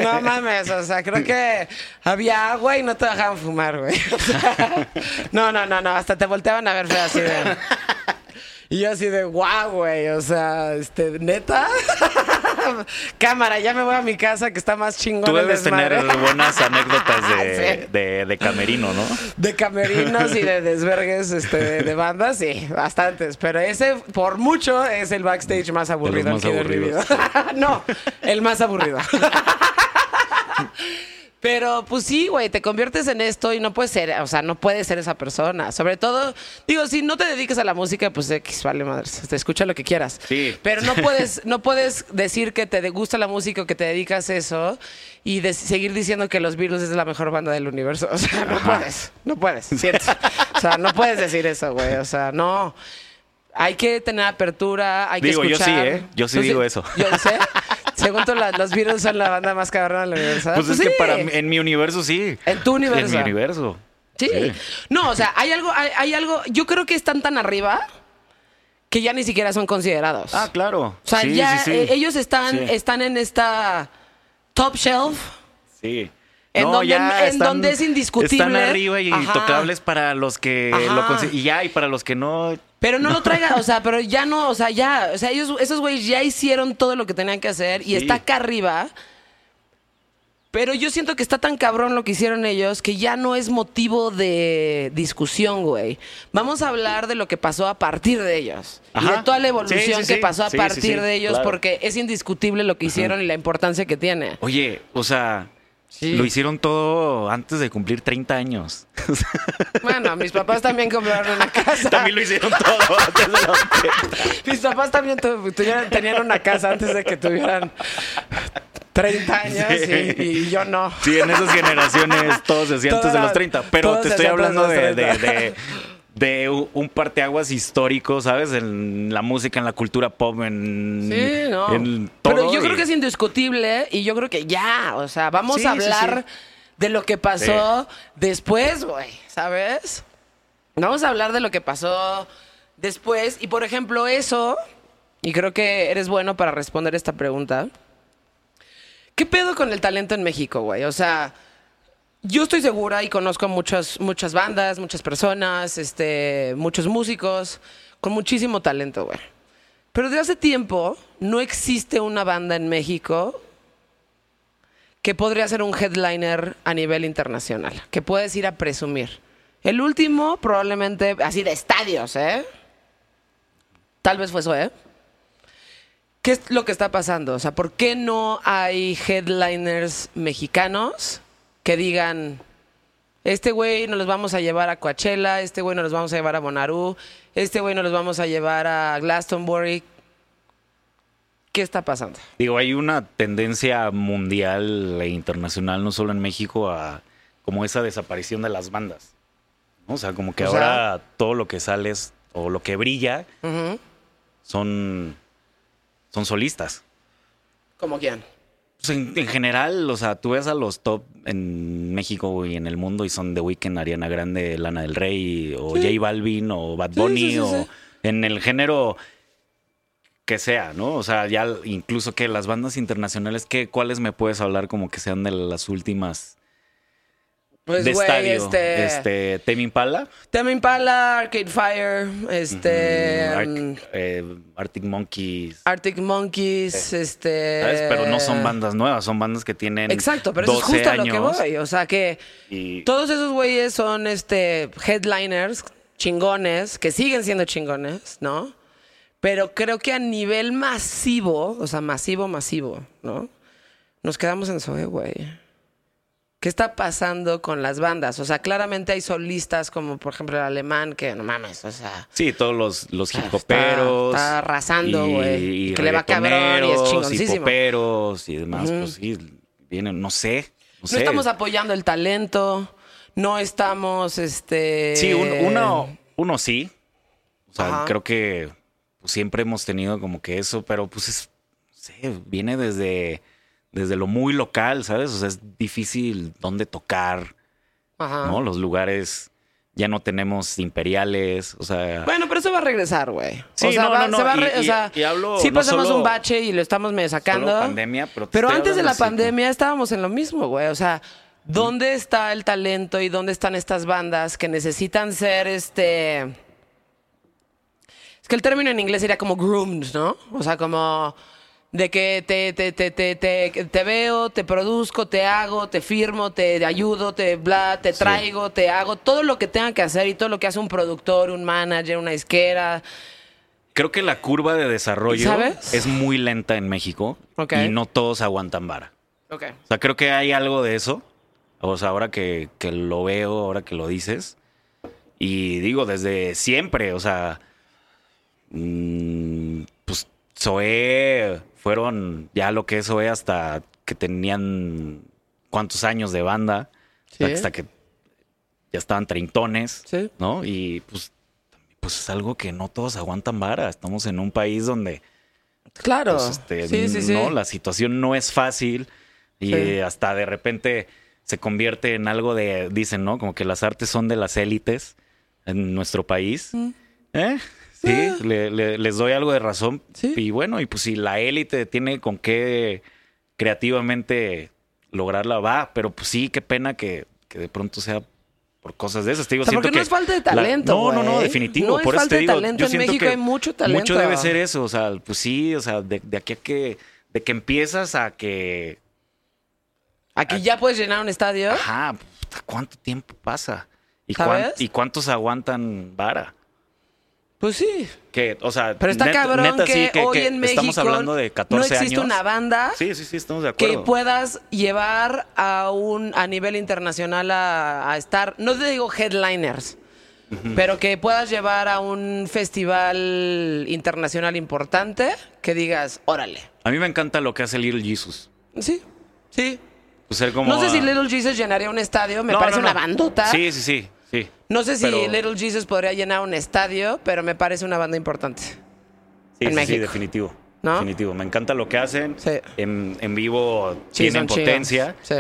No mames, o sea, creo que había agua y no te dejaban fumar, güey. O sea, no, no, no, no, hasta te volteaban a ver feo así de... Y yo así de, guau, güey, o sea, este, neta. Cámara, ya me voy a mi casa que está más chingón. Tú debes tener buenas anécdotas de, Sí. de, de camerino, ¿no? De camerinos y de desvergues este, de, de bandas, sí, bastantes. Pero ese, por mucho, es el backstage más aburrido más mi aburridos. vida. no, el más aburrido. Pero pues sí, güey, te conviertes en esto y no puedes ser, o sea, no puedes ser esa persona. Sobre todo, digo, si no te dedicas a la música, pues X, vale madre, te escucha lo que quieras. Sí. Pero no puedes, no puedes decir que te gusta la música o que te dedicas a eso y de- seguir diciendo que los Beatles es la mejor banda del universo. O sea, no puedes, no puedes, siento. O sea, no puedes decir eso, güey. O sea, no. Hay que tener apertura, hay Digo, que yo escuchar. sí, ¿eh? Yo sí ¿Tú digo eso. Yo sé. Según tú, la- los Beatles son la banda más cabrona del universo. Pues, es sí. que para en mi universo sí. En tu universo. En mi universo. Sí. No, o sea, hay algo, hay, hay algo. Yo creo que están tan arriba que ya ni siquiera son considerados. Ah, claro. o sea, Sí, ya eh, ellos están, están en esta top shelf. Sí. En donde- en donde es indiscutible. Están arriba y Ajá. intocables para los que Ajá. lo consi- Y ya, y para los que no. Pero no lo traigan, o sea, pero ya no, o sea, ya, o sea, ellos, esos güeyes ya hicieron todo lo que tenían que hacer y está acá arriba. Pero yo siento que está tan cabrón lo que hicieron ellos que ya no es motivo de discusión, güey. Vamos a hablar de lo que pasó a partir de ellos. Y Ajá. de toda la evolución Sí, sí, que pasó a partir de ellos, claro. porque es indiscutible lo que hicieron y la importancia que tiene. Oye, o sea. Sí. Lo hicieron todo antes de cumplir 30 años. Bueno, mis papás también compraron una casa. También lo hicieron todo antes de los 30. Mis papás también tuvieron- tenían una casa antes de que tuvieran 30 años Sí. y, y yo no. Sí, en esas generaciones todos se hacían antes de los 30. Pero te estoy hablando de de, los de, 30. De, un parteaguas histórico, ¿sabes? En la música, en la cultura pop, en, Sí, no. en todo. Pero yo creo que es indiscutible y yo creo que ya, o sea, vamos Sí, a hablar sí. de lo que pasó después, güey, ¿sabes? Vamos a hablar de lo que pasó después y por ejemplo eso, y creo que eres bueno para responder esta pregunta. ¿Qué pedo con el talento en México, güey? O sea, yo estoy segura y conozco muchas, muchas bandas, muchas personas, este, muchos músicos con muchísimo talento, güey. Pero de hace tiempo no existe una banda en México que podría ser un headliner a nivel internacional, que puedes ir a presumir. El último, probablemente, así de estadios, ¿eh? Tal vez fue eso, ¿eh? ¿Qué es lo que está pasando? O sea, ¿por qué no hay headliners mexicanos que digan, este güey nos los vamos a llevar a Coachella, este güey nos los vamos a llevar a Bonnaroo, este güey nos los vamos a llevar a Glastonbury? ¿Qué está pasando? Digo, hay una tendencia mundial e internacional, no solo en México, a como esa desaparición de las bandas. ¿no? O sea, como que O sea- ahora todo lo que sale es- o lo que brilla son, son solistas. ¿Cómo quién? Pues en, en general, o sea, tú ves a los top en México y en el mundo y son The Weeknd, Ariana Grande, Lana del Rey, o Sí. J Balvin, o Bad Bunny, sí, sí, o en el género que sea, ¿no? O sea, ya incluso que las bandas internacionales, ¿qué, ¿cuáles me puedes hablar como que sean de las últimas Pues, de estadio? este... Este, Tame Impala, Tame Impala, Arcade Fire, este... Arc- mm, eh, Arctic Monkeys, Arctic Monkeys, este... ¿sabes? Pero no son bandas nuevas, son bandas que tienen Exacto, pero eso es 12 justo a lo que voy. O sea que y- todos esos güeyes son este headliners chingones, que siguen siendo chingones, ¿no? Pero creo que a nivel masivo, o sea, masivo, masivo, ¿no? Nos quedamos en Zoe, güey. ¿Qué está pasando con las bandas? O sea, claramente hay solistas como, por ejemplo, el alemán, que no mames, o sea... Sí, todos los, los hip hoperos. está arrasando, güey. Que le va cabrón y es chingoncísimo. Y poperos y demás, pues sí, vienen, no sé. No, No sé. estamos apoyando el talento, no estamos, este... Sí, un- uno, uno sí. O sea, Ajá. creo que pues, siempre hemos tenido como que eso, pero pues es, no sé, viene desde, desde lo muy local, ¿sabes? O sea, es difícil dónde tocar, Ajá. ¿no? Los lugares, ya no tenemos imperiales, o sea... Bueno, pero eso va a regresar, güey. Sí, o sea, no, va- no, no, se va a y- re- o sea, y hablo sí pasamos solo- un bache y lo estamos medio sacando. solo pandemia, pero Pero antes de la así, pandemia estábamos en lo mismo, güey. O sea, ¿dónde está el talento y dónde están estas bandas que necesitan ser este. Es que el término en inglés sería como groomed, ¿no? O sea, como de que te, te, te, te, te, te veo, te produzco, te hago, te firmo, te ayudo, te bla, te Sí. traigo, te hago, todo lo que tengan que hacer y todo lo que hace un productor, un manager, una isquera. Creo que la curva de desarrollo ¿Sabes? es muy lenta en México y no todos aguantan vara. O sea, creo que hay algo de eso. O sea, ahora que, que lo veo, ahora que lo dices. Y digo, desde siempre, o sea, mm, pues Zoé fueron ya lo que es Zoé hasta que tenían cuántos años de banda, Sí. hasta que ya estaban treintones, Sí. ¿no? Y pues, pues es algo que no todos aguantan vara. Estamos en un país donde Claro. pues, este, sí, sí, sí. no, la situación no es fácil y hasta de repente se convierte en algo de, dicen, ¿no? Como que las artes son de las élites en nuestro país. ¿Eh? Sí, Eh. le- le- les doy algo de razón. Sí. Y bueno, y pues si la élite tiene con qué creativamente lograrla, va, pero pues sí, qué pena que, que de pronto sea por cosas de esas. Te digo, O sea, siento porque no que es falta de la- talento, no, no, no, definitivo. No es por eso falta te de digo, talento. yo En México que hay mucho talento. Mucho debe ser eso, o sea, pues sí, o sea, de, de aquí a que, de que empiezas a que, Aquí ya puedes llenar un estadio. ajá, ¿cuánto tiempo pasa? ¿Y, ¿Sabes? cuán- ¿Y cuántos aguantan vara? Pues sí. Que, o sea, Pero está net- cabrón neta, que, sí, que- hoy que en México estamos hablando de 14 no existe años. una banda Sí, sí, sí, estamos de que acuerdo. puedas llevar a un a nivel internacional a, a estar, no te digo headliners, pero que puedas llevar a un festival internacional importante que digas, órale. A mí me encanta lo que hace Little Jesus. Sí, sí. Pues como no sé si Little Jesus llenaría un estadio, me No, parece no, una bandota. Sí, sí, sí. No sé si Pero- Little Jesus podría llenar un estadio, pero me parece una banda importante. Sí, en sí, sí, definitivo. ¿No? Definitivo. Me encanta lo que hacen. Sí. En, en vivo Sí, tienen potencia. Sí.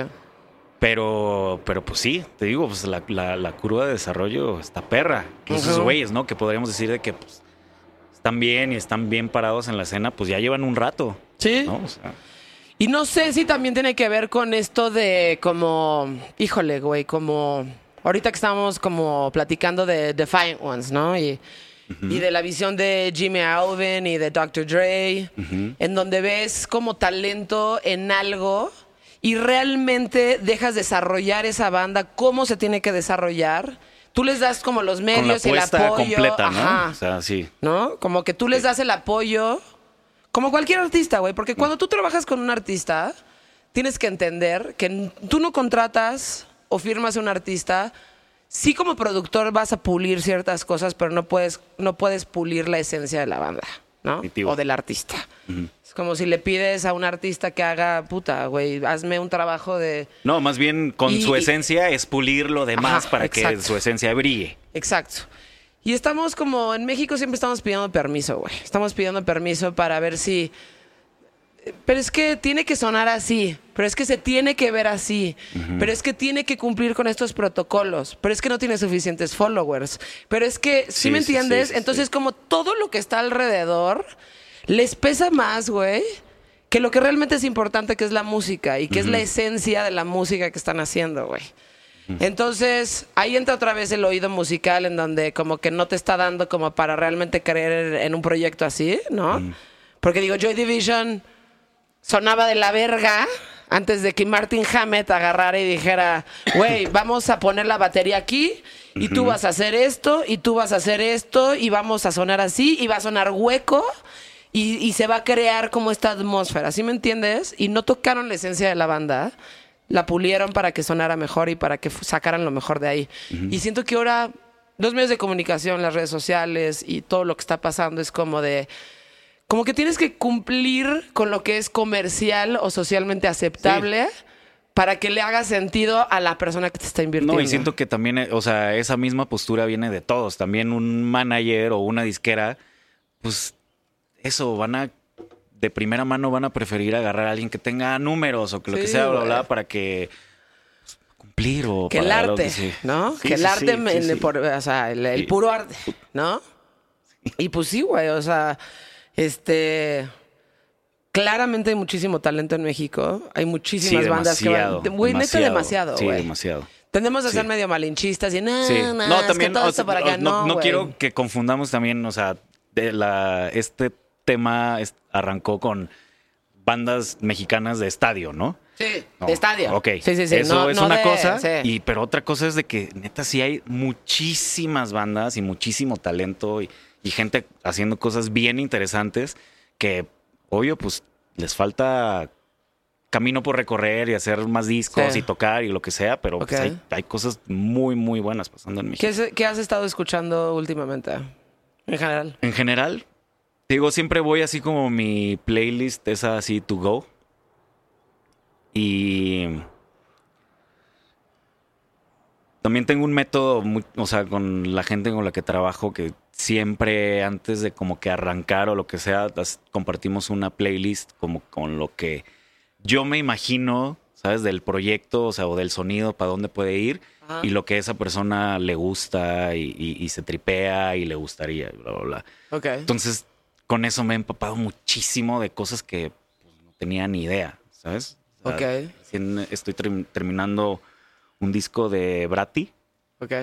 Pero, pero pues sí, te digo, pues la, la- la curva de desarrollo está perra. Que esos güeyes, ¿no? Que podríamos decir de que pues, están bien y están bien parados en la escena, pues ya llevan un rato. Sí. ¿no? O sea, Y no sé si también tiene que ver con esto de como, híjole, güey, como ahorita que estamos como platicando de Defiant Ones, ¿no? Y, y de la visión de Jimmy Alvin y de Dr. Dre, en donde ves como talento en algo y realmente dejas desarrollar esa banda, cómo se tiene que desarrollar. Tú les das como los con la medios y el apoyo. completa, ¿no? Ajá. O sea, sí. ¿no? Como que tú les das el apoyo, como cualquier artista, güey, porque cuando tú trabajas con un artista, tienes que entender que tú no contratas o firmas a un artista, sí como productor vas a pulir ciertas cosas, pero no puedes, no puedes pulir la esencia de la banda, ¿no? Definitivo. O del artista. Es como si le pides a un artista que haga, puta, güey, hazme un trabajo de... No, más bien con Y- su esencia es pulir lo demás Ajá, para que su esencia brille. Exacto. Y estamos como, en México siempre estamos pidiendo permiso, güey. Estamos pidiendo permiso para ver si... Pero es que tiene que sonar así, pero es que se tiene que ver así, pero es que tiene que cumplir con estos protocolos, pero es que no tiene suficientes followers, pero es que, ¿sí, Sí, me sí, sí, entiendes? sí, Entonces como todo lo que está alrededor les pesa más, güey, que lo que realmente es importante, que es la música y que es la esencia de la música que están haciendo, güey. Entonces, ahí entra otra vez el oído musical en donde como que no te está dando como para realmente creer en un proyecto así, ¿no? Porque digo, Joy Division sonaba de la verga antes de que Martin Hammett agarrara y dijera, güey, vamos a poner la batería aquí y tú vas a hacer esto, y tú vas a hacer esto, y vamos a sonar así, y va a sonar hueco, y, y se va a crear como esta atmósfera, ¿sí me entiendes? Y no tocaron la esencia de la banda, la pulieron para que sonara mejor y para que sacaran lo mejor de ahí. Y siento que ahora los medios de comunicación, las redes sociales y todo lo que está pasando es como de... Como que tienes que cumplir con lo que es comercial o socialmente aceptable para que le haga sentido a la persona que te está invirtiendo. No, y siento que también, eh, o sea, esa misma postura viene de todos. También un manager o una disquera, pues eso, van a, de primera mano van a preferir agarrar a alguien que tenga números o que lo que sea, bla, bla, para que pues, cumplir o que el para arte, sí. ¿no? Sí, que el arte, por- o sea, el, puro arte, ¿no? Y pues sí, güey, o sea, este... Claramente hay muchísimo talento en México. Hay muchísimas Sí, bandas que van... Güey, neta demasiado, Sí, demasiado. Tendemos a Sí. ser medio malinchistas y no, Sí. no, es también, que todo o esto sea, para acá. no, No, no güey. quiero que confundamos también, o sea, de la, este tema arrancó con bandas mexicanas de estadio, ¿no? Sí, No, de estadio. Ok. Sí, sí, sí. Eso no- es no una de- cosa. sí. Y, pero otra cosa es de que neta sí hay muchísimas bandas y muchísimo talento y, y gente haciendo cosas bien interesantes que, obvio, pues les falta camino por recorrer y hacer más discos Sí. y tocar y lo que sea, pero pues, hay, hay cosas muy, muy buenas pasando en México. ¿Qué, has estado escuchando últimamente? En general. En general, digo, siempre voy así como mi playlist, esa así to go. Y también tengo un método, muy- o sea, con la gente con la que trabajo, que siempre antes de como que arrancar o lo que sea, las- compartimos una playlist como con lo que yo me imagino, ¿sabes? Del proyecto, o sea, o del sonido, para dónde puede ir. Ajá. Y lo que a esa persona le gusta y, y- y se tripea y le gustaría, bla, bla, bla. Ok. Entonces, con eso me he empapado muchísimo de cosas que pues, no tenía ni idea, ¿sabes? O sea, estoy term- terminando un disco de Bratti Ok.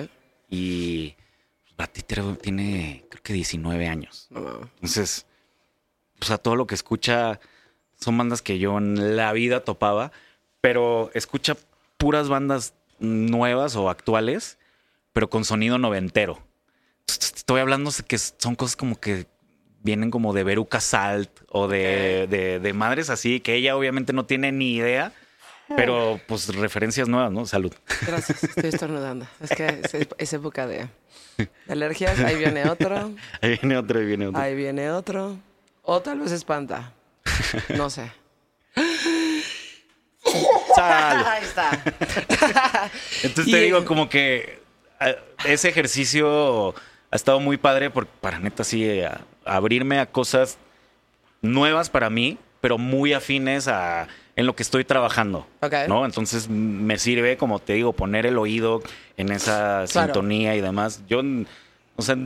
y Bratti creo- tiene, creo que 19 años. Entonces, o sea, todo lo que escucha son bandas que yo en la vida topaba, pero escucha puras bandas nuevas o actuales, pero con sonido noventero. Estoy hablando de que son cosas como que vienen como de Veruca Salt o de, de- de madres así, que ella obviamente no tiene ni idea, pero pues referencias nuevas, ¿no? Salud. Gracias, estoy estornudando. Es que es, es época de, de alergias. Ahí viene otro. Ahí viene otro, ahí viene otro. Ahí viene otro. O tal vez espanta. No sé. Salud. Ahí está. Entonces Y- te digo como que eh, ese ejercicio ha estado muy padre por, para neta así a- abrirme a cosas nuevas para mí, pero muy afines a en lo que estoy trabajando. Ok. ¿No? Entonces me sirve, como te digo, poner el oído en esa Claro. sintonía y demás. Yo, o sea,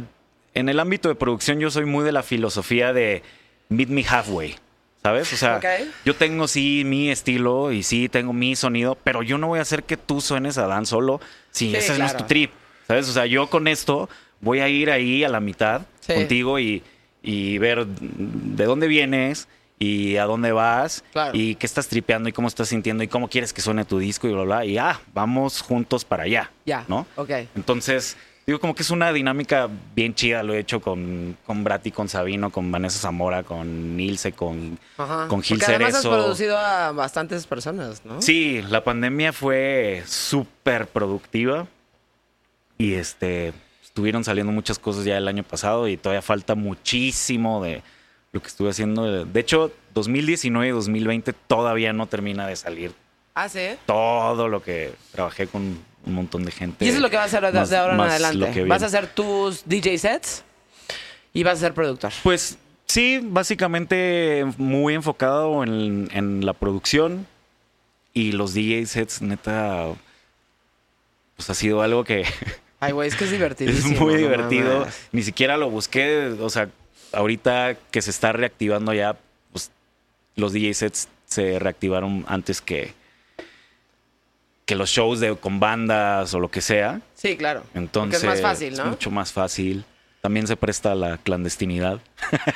en el ámbito de producción yo soy muy de la filosofía de meet me halfway. ¿Sabes? O sea, yo tengo sí mi estilo y sí tengo mi sonido, pero yo no voy a hacer que tú suenes a Dan solo si Sí, ese no es tu trip. ¿Sabes? O sea, yo con esto voy a ir ahí a la mitad Sí. contigo y, y ver de dónde vienes y a dónde vas Claro. y qué estás tripeando y cómo estás sintiendo y cómo quieres que suene tu disco y bla, bla. Y ah, vamos juntos para allá. Ya. ¿No? Ok. Entonces, digo, como que es una dinámica bien chida. Lo he hecho con, con Brati, con Sabino, con Vanessa Zamora, con Nilce, con, Ajá. con Gil Porque además has Cerezo. producido a bastantes personas, ¿no? Sí, la pandemia fue súper productiva y este estuvieron saliendo muchas cosas ya el año pasado y todavía falta muchísimo de lo que estuve haciendo. De hecho, 2019 y 2020 todavía no termina de salir Ah, sí. todo lo que trabajé con un montón de gente. Y eso es lo que vas a hacer Más- de ahora en adelante. Vas a hacer tus DJ sets y vas a ser productor. Pues sí, básicamente muy enfocado en, en la producción y los DJ sets, neta, pues ha sido algo que Ay, güey, es que es es divertidísimo. muy no divertido. Ni siquiera lo busqué, o sea, ahorita que se está reactivando ya, pues los DJ sets se reactivaron antes que que los shows de con bandas o lo que sea. Sí, claro. Entonces Porque es más fácil, ¿no? mucho más fácil. También se presta a la clandestinidad.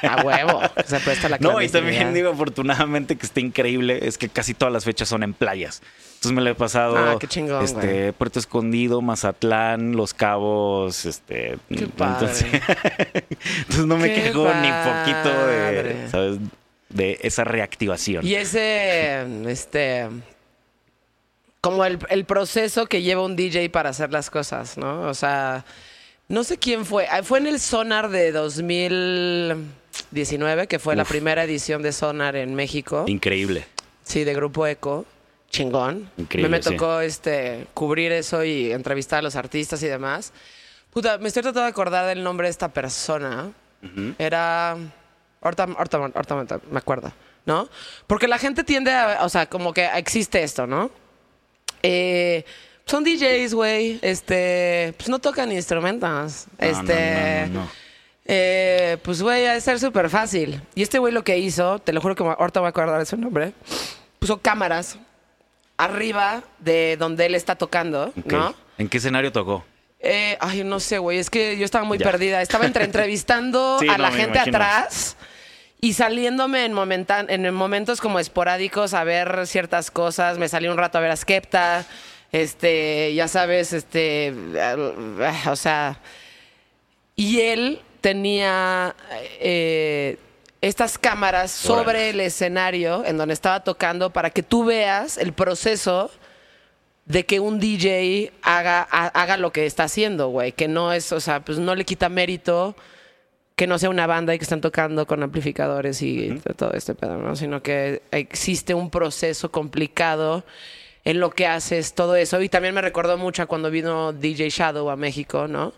A huevo. Se presta la No, y clandestinidad. también digo, afortunadamente, que está increíble, es que casi todas las fechas son en playas. Entonces me lo he pasado Ah, qué chingón, este, güey. Puerto Escondido, Mazatlán, Los Cabos, este. Qué padre. Entonces, entonces no me Qué quejo ni poquito de, padre. ¿sabes? de esa reactivación. Y ese, este, como el, el proceso que lleva un DJ para hacer las cosas, ¿no? O sea, no sé quién fue. Ah, Fue en el Sonar de 2019, que fue la primera edición de Sonar en México. Increíble. Sí, de Grupo Eco. Chingón. Increíble, me, me sí. tocó este, cubrir eso y entrevistar a los artistas y demás. Puta, me estoy tratando de acordar del nombre de esta persona. Era. Ahorita, ahorita, ahorita me acuerdo, ¿no? Porque la gente tiende a. O sea, como que existe esto, ¿no? Eh, son DJs, güey. Este. Pues no tocan instrumentos. No, este. no. Eh, pues, güey, ha de ser súper fácil. Y este güey lo que hizo, te lo juro que ahorita voy a acordar de su nombre, puso cámaras arriba de donde él está tocando. ¿no? ¿En qué escenario tocó? Eh, ay, no sé, güey, es que yo estaba muy Ya. perdida. Estaba entre entrevistando Sí, a la gente imagino. atrás y saliéndome en, momentan en momentos como esporádicos a ver ciertas cosas. Me salí un rato a ver a Skepta, este, ya sabes, este, eh, o sea, y él tenía eh, estas cámaras sobre Órale. el escenario en donde estaba tocando para que tú veas el proceso de que un DJ haga, ha- haga lo que está haciendo, güey. Que no es, o sea, pues no le quita mérito que no sea una banda y que están tocando con amplificadores y todo este pedo, ¿no? Sino que existe un proceso complicado en lo que haces todo eso. Y también me recordó mucho a cuando vino DJ Shadow a México, ¿no?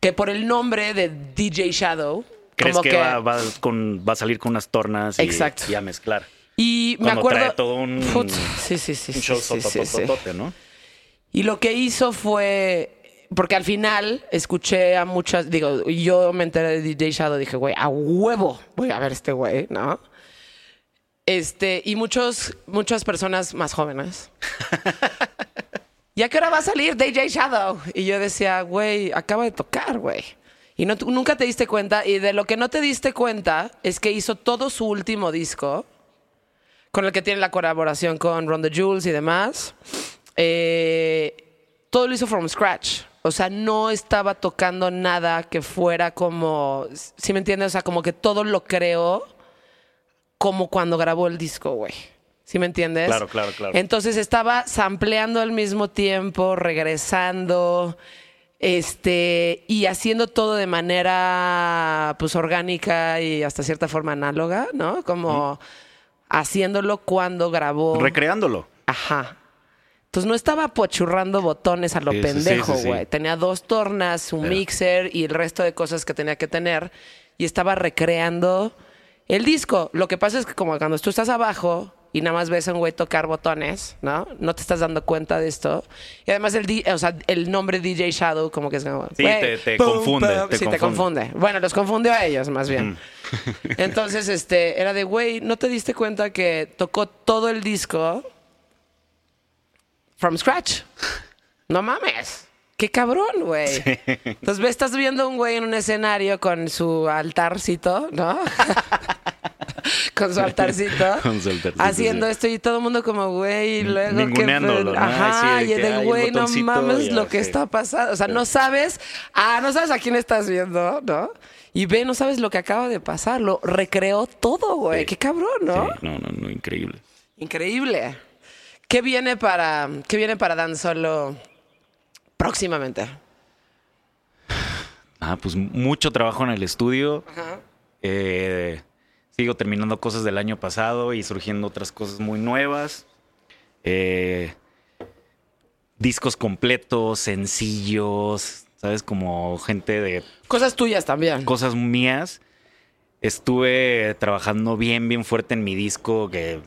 Que por el nombre de DJ Shadow, ¿Crees como que, que... va, va con, va a salir con unas tornas y, Exacto. y a mezclar? y me acuerdo... trae todo un- Put, sí, sí, sí. Un show sí, sí, sí. sototototote, ¿no? Y lo que hizo fue. Porque al final escuché a muchas. Digo, yo me enteré de DJ Shadow. Dije, güey, a huevo voy a ver este güey, ¿no? Este, y muchos, muchas personas más jóvenes. ¿Y a qué hora va a salir DJ Shadow? Y yo decía, güey, acaba de tocar, güey. Y no, nunca te diste cuenta. Y de lo que no te diste cuenta es que hizo todo su último disco, con el que tiene la colaboración con Ron the Jules y demás. Eh, todo lo hizo from scratch. O sea, no estaba tocando nada que fuera como. ¿Sí me entiendes? O sea, como que todo lo creó como cuando grabó el disco, güey. ¿Sí me entiendes? Claro, claro, claro. Entonces estaba sampleando al mismo tiempo, regresando, este, y haciendo todo de manera, pues, orgánica y hasta cierta forma análoga, ¿no? Como haciéndolo cuando grabó. Recreándolo. Ajá. Entonces no estaba pochurrando botones a lo Sí, pendejo, sí, sí. güey. Tenía dos tornas, un mixer y el resto de cosas que tenía que tener. Y estaba recreando el disco. Lo que pasa es que como cuando tú estás abajo y nada más ves a un güey tocar botones, ¿no? No te estás dando cuenta de esto. Y además el, di- o sea, el nombre DJ Shadow como que es como... Sí, te- te pum, confunde, pum. te sí, te confunde. confunde. Bueno, los confundió a ellos más bien. Entonces, este, era de, güey, ¿no te diste cuenta que tocó todo el disco from scratch? No mames. Qué cabrón, güey. Entonces, ves, estás viendo un güey en un escenario con su altarcito, ¿no? con su altarcito. Con su altarcito, Haciendo sí. esto y todo el mundo como, güey, y luego Ninguneándolo? ¿no? Ajá, de y que de, güey, no mames lo que sí. está pasando. O sea, no sabes, ah, no sabes a quién estás viendo, ¿no? Y ve, no sabes lo que acaba de pasar. Lo recreó todo, güey. Sí. Qué cabrón, ¿no? Sí, no, no, no, increíble. Increíble. ¿Qué viene para, qué viene para Dan Solo próximamente? Ah, pues mucho trabajo en el estudio. Eh, sigo terminando cosas del año pasado y surgiendo otras cosas muy nuevas. Eh, discos completos, sencillos, ¿sabes? Como gente de Cosas tuyas también. cosas mías. Estuve trabajando bien, bien fuerte en mi disco que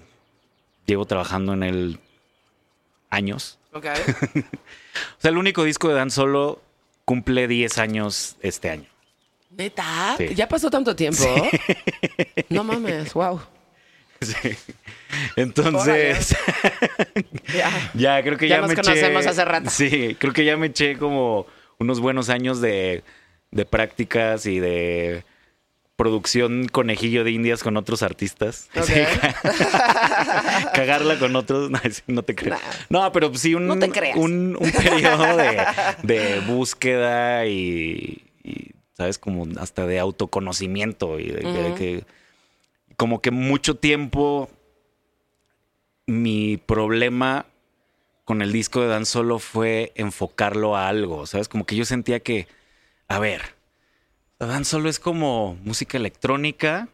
llevo trabajando en él años. Ok. O sea, el único disco de Dan Solo cumple 10 años este año. ¿Neta? Sí. ¿Ya pasó tanto tiempo? No mames, wow. Sí. Entonces, Ya. ya creo que Ya ya, nos me conocemos eché. hace rato. Sí, creo que ya me eché como unos buenos años de, de prácticas y de producción conejillo de indias con otros artistas. Sí, Cagarla con otros, no, te creo. Nah. No, pero sí un, No un, un periodo de, de búsqueda y, y, ¿sabes? Como hasta de autoconocimiento y de, que como que mucho tiempo mi problema con el disco de Dan Solo fue enfocarlo a algo, ¿sabes? Como que yo sentía que, a ver, Dan Solo es como música electrónica,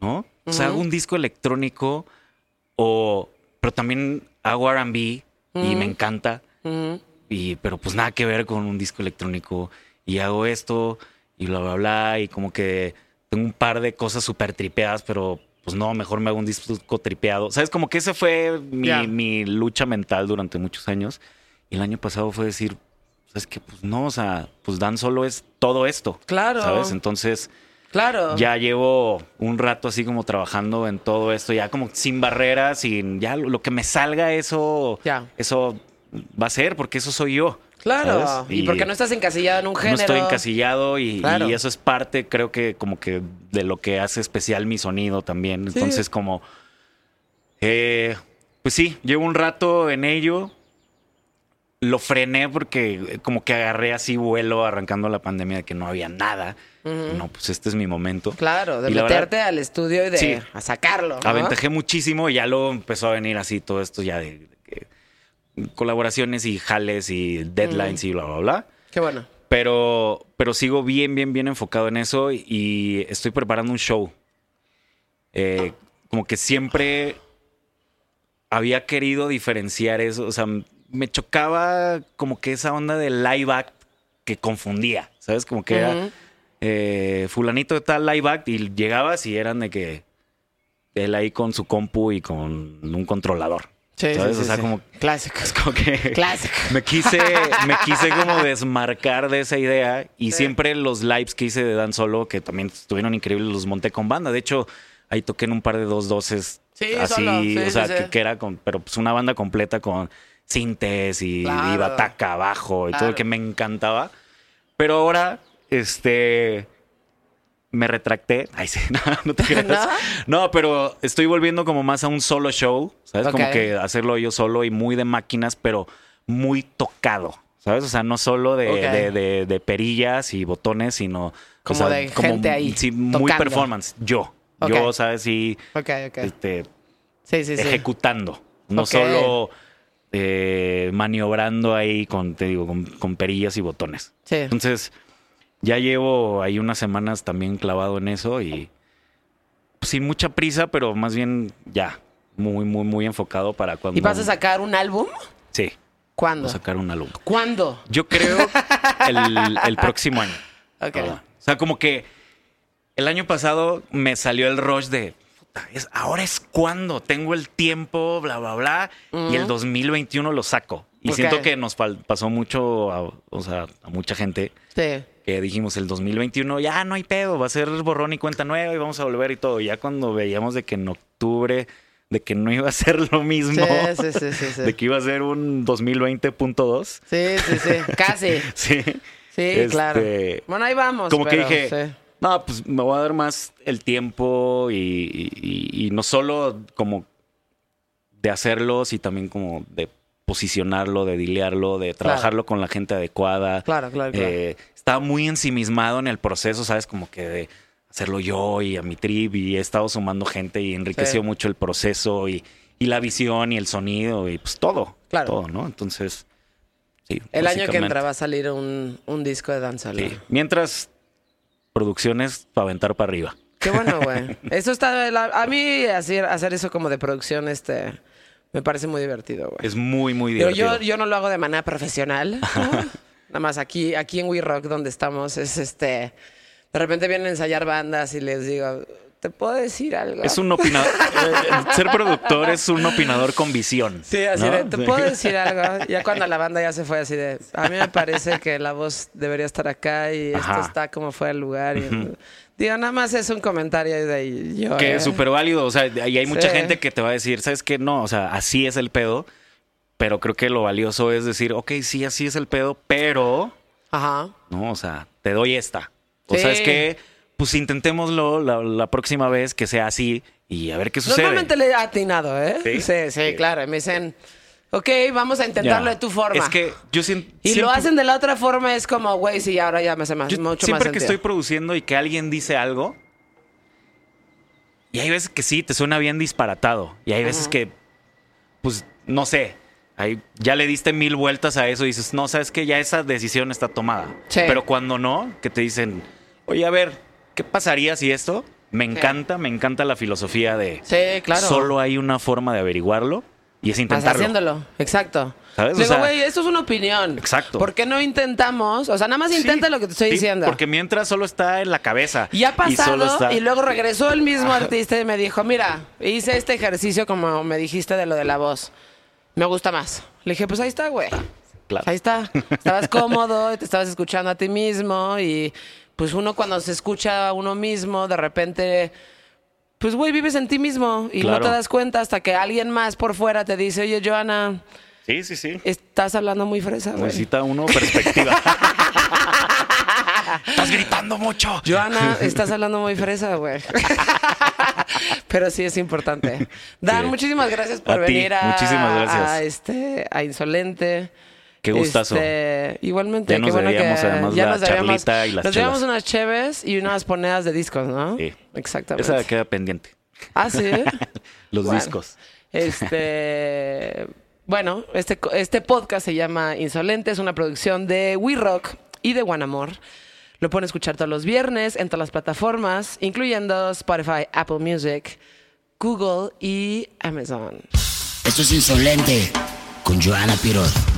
¿no? O sea, hago un disco electrónico o... Pero también hago R&B y me encanta. Y, pero pues nada que ver con un disco electrónico. Y hago esto y bla, bla, bla. Y como que tengo un par de cosas súper tripeadas, pero pues no, mejor me hago un disco tripeado. ¿Sabes? Como que esa fue mi lucha mental durante muchos años. Y el año pasado fue decir, ¿sabes que Pues no, o sea, pues Dan solo es todo esto. Claro. ¿Sabes? Entonces Claro. ya llevo un rato así como trabajando en todo esto, ya como sin barreras, sin ya lo lo que me salga, eso, Ya. eso va a ser, porque eso soy yo. Claro. ¿sabes? Y, porque no estás encasillado en un género. No estoy encasillado y, Claro. y eso es parte, creo que como que de lo que hace especial mi sonido también. Sí. Entonces como, eh, pues sí, llevo un rato en ello. Lo frené porque eh, como que agarré así vuelo arrancando la pandemia de que no había nada. No, pues este es mi momento. Claro, de Y meterte verdad- al estudio y de Sí. a sacarlo. ¿no? Aventajé muchísimo y ya luego empezó a venir así todo esto ya de, colaboraciones y jales y deadlines y bla, bla, bla. Qué bueno. Pero, pero sigo bien, bien, bien enfocado en eso y estoy preparando un show. Eh, como que siempre había querido diferenciar eso. O sea, me chocaba como que esa onda de live act que confundía, ¿sabes? Como que era eh, fulanito de tal live act y llegabas y eran de que él ahí con su compu y con un controlador. Sí, ¿sabes? sí, o sea, sí. como Clásico. es como que Clásico. me quise, me quise como desmarcar de esa idea y siempre los lives que hice de Dan Solo, que también estuvieron increíbles, los monté con banda. De hecho, ahí toqué en un par de dos doces Sí, así, solo. Sí, o sea. Que, que era con, pero pues una banda completa con sintes y, Claro. y bataca abajo y todo Claro. que me encantaba. Pero ahora, este, me retracté. Ay, sí, no, no te creas. ¿No? ¿No? pero estoy volviendo como más a un solo show, ¿sabes? Como que hacerlo yo solo y muy de máquinas, pero muy tocado, ¿sabes? O sea, no solo de, de- de- de perillas y botones, sino... o Como sea, de gente ahí, Sí, muy performance. Yo. Yo, ¿sabes? Sí, Ok, ok. este, Sí, sí, sí. ejecutando. No solo eh, maniobrando ahí con, te digo, con, con perillas y botones. Sí. Entonces, ya llevo ahí unas semanas también clavado en eso y pues, sin mucha prisa, pero más bien ya, muy, muy, muy enfocado para cuando... ¿Y vas a sacar un álbum? Sí, voy ¿Cuándo? a sacar un álbum. ¿Cuándo? Yo creo el, el próximo año. Ok. O sea, como que el año pasado me salió el rush de, "Puta, es, ahora es cuando tengo el tiempo, bla, bla, bla, y el Ujú. 2021 lo saco. Y siento que nos pasó mucho, a, o sea, a mucha gente Sí. que dijimos el 2021 ya no hay pedo, va a ser borrón y cuenta nueva y vamos a volver y todo. Ya cuando veíamos de que en octubre, de que no iba a ser lo mismo, Sí, sí, sí, sí, sí. de que iba a ser un 2020.2. Sí, sí, sí. Casi. Sí. Sí, Este, claro. Bueno, ahí vamos. como que dije. No, pues me voy a dar más el tiempo y, y- y no solo como de hacerlos y también como de posicionarlo, de dilearlo, de trabajarlo con la gente adecuada. Claro, claro, claro. Eh, estaba muy ensimismado en el proceso, ¿sabes? Como que de hacerlo yo y a mi trip y he estado sumando gente y enriqueció Sí. mucho el proceso y, y la visión y el sonido y pues todo. Claro. Todo, ¿no? Entonces, sí. El año que entra va a salir un, un disco de danza. Sí. Mientras, producciones para aventar para arriba. Qué bueno, güey. Eso está. la- a mí hacer, hacer eso como de producción, este. Me parece muy divertido, güey. Es muy, muy Pero divertido. yo, yo no lo hago de manera profesional. ¿no? Nada más aquí, aquí en We Rock, donde estamos, es este. De repente vienen a ensayar bandas y les digo, ¿te puedo decir algo? Es un opinador. eh, ser productor es un opinador con visión. Sí, así ¿no? de, ¿te puedo decir algo? Ya cuando la banda ya se fue así de, a mí me parece que la voz debería estar acá y Ajá. esto está como fue el lugar. Y, Digo, nada más es un comentario de yo. Que ¿eh? es súper válido. O sea, y hay mucha Sí. gente que te va a decir, ¿sabes qué? No, o sea, así es el pedo. Pero creo que lo valioso es decir, ok, sí, así es el pedo, pero Ajá. ¿no? O sea, te doy esta. O Sí. sea, es que, pues intentémoslo la, la próxima vez que sea así y a ver qué sucede. Normalmente le he atinado, ¿eh? ¿Sí? Sí, sí, Sí. claro. Me dicen, ok, vamos a intentarlo de tu forma. Es que yo siento. y lo hacen de la otra forma, es como, güey, sí, ahora ya me hace más, Yo mucho siempre más que sentido. estoy produciendo y que alguien dice algo, y hay veces que sí, te suena bien disparatado. Y hay veces que, pues, no sé, ahí ya le diste mil vueltas a eso y dices, no, sabes que ya esa decisión está tomada. Sí. Pero cuando no, que te dicen, oye, a ver, ¿qué pasaría si esto? Me encanta, me encanta la filosofía de Sí, claro. solo hay una forma de averiguarlo y es Vas intentarlo. haciéndolo, exacto. ¿Sabes? O Digo, sea- güey, esto es una opinión. Exacto. ¿Por qué no intentamos? O sea, nada más intenta Sí, lo que te estoy sí, diciendo. Porque mientras solo está en la cabeza. Y ha pasado está- y, luego regresó el mismo artista y me dijo, mira, hice este ejercicio como me dijiste de lo de la voz. Me gusta más. Le dije, pues ahí está, güey. Claro. Ahí está. Estabas cómodo, te estabas escuchando a ti mismo y pues uno cuando se escucha a uno mismo, de repente, pues güey, vives en ti mismo y Claro. no te das cuenta hasta que alguien más por fuera te dice, oye, Joana, Sí, sí, sí. estás hablando muy fresa, güey. Necesita uno perspectiva. Estás gritando mucho. Joana, estás hablando muy fresa, güey. Pero sí es importante. Dan, Sí. muchísimas gracias por A ti, venir a, muchísimas gracias. a, este, a Insolente. Qué gustazo. Este, igualmente, Ya qué nos debíamos, que además, ya la nos debíamos, charlita y las nos chelas. unas cheves y unas monedas de discos, ¿no? Sí. Exactamente. Esa queda pendiente. Ah, sí. Los Bueno. discos. Este, bueno, este, este podcast se llama Insolente, es una producción de We Rock y de One Amor. Lo pueden escuchar todos los viernes en todas las plataformas, incluyendo Spotify, Apple Music, Google y Amazon. Esto es insolente con Joana Pirot.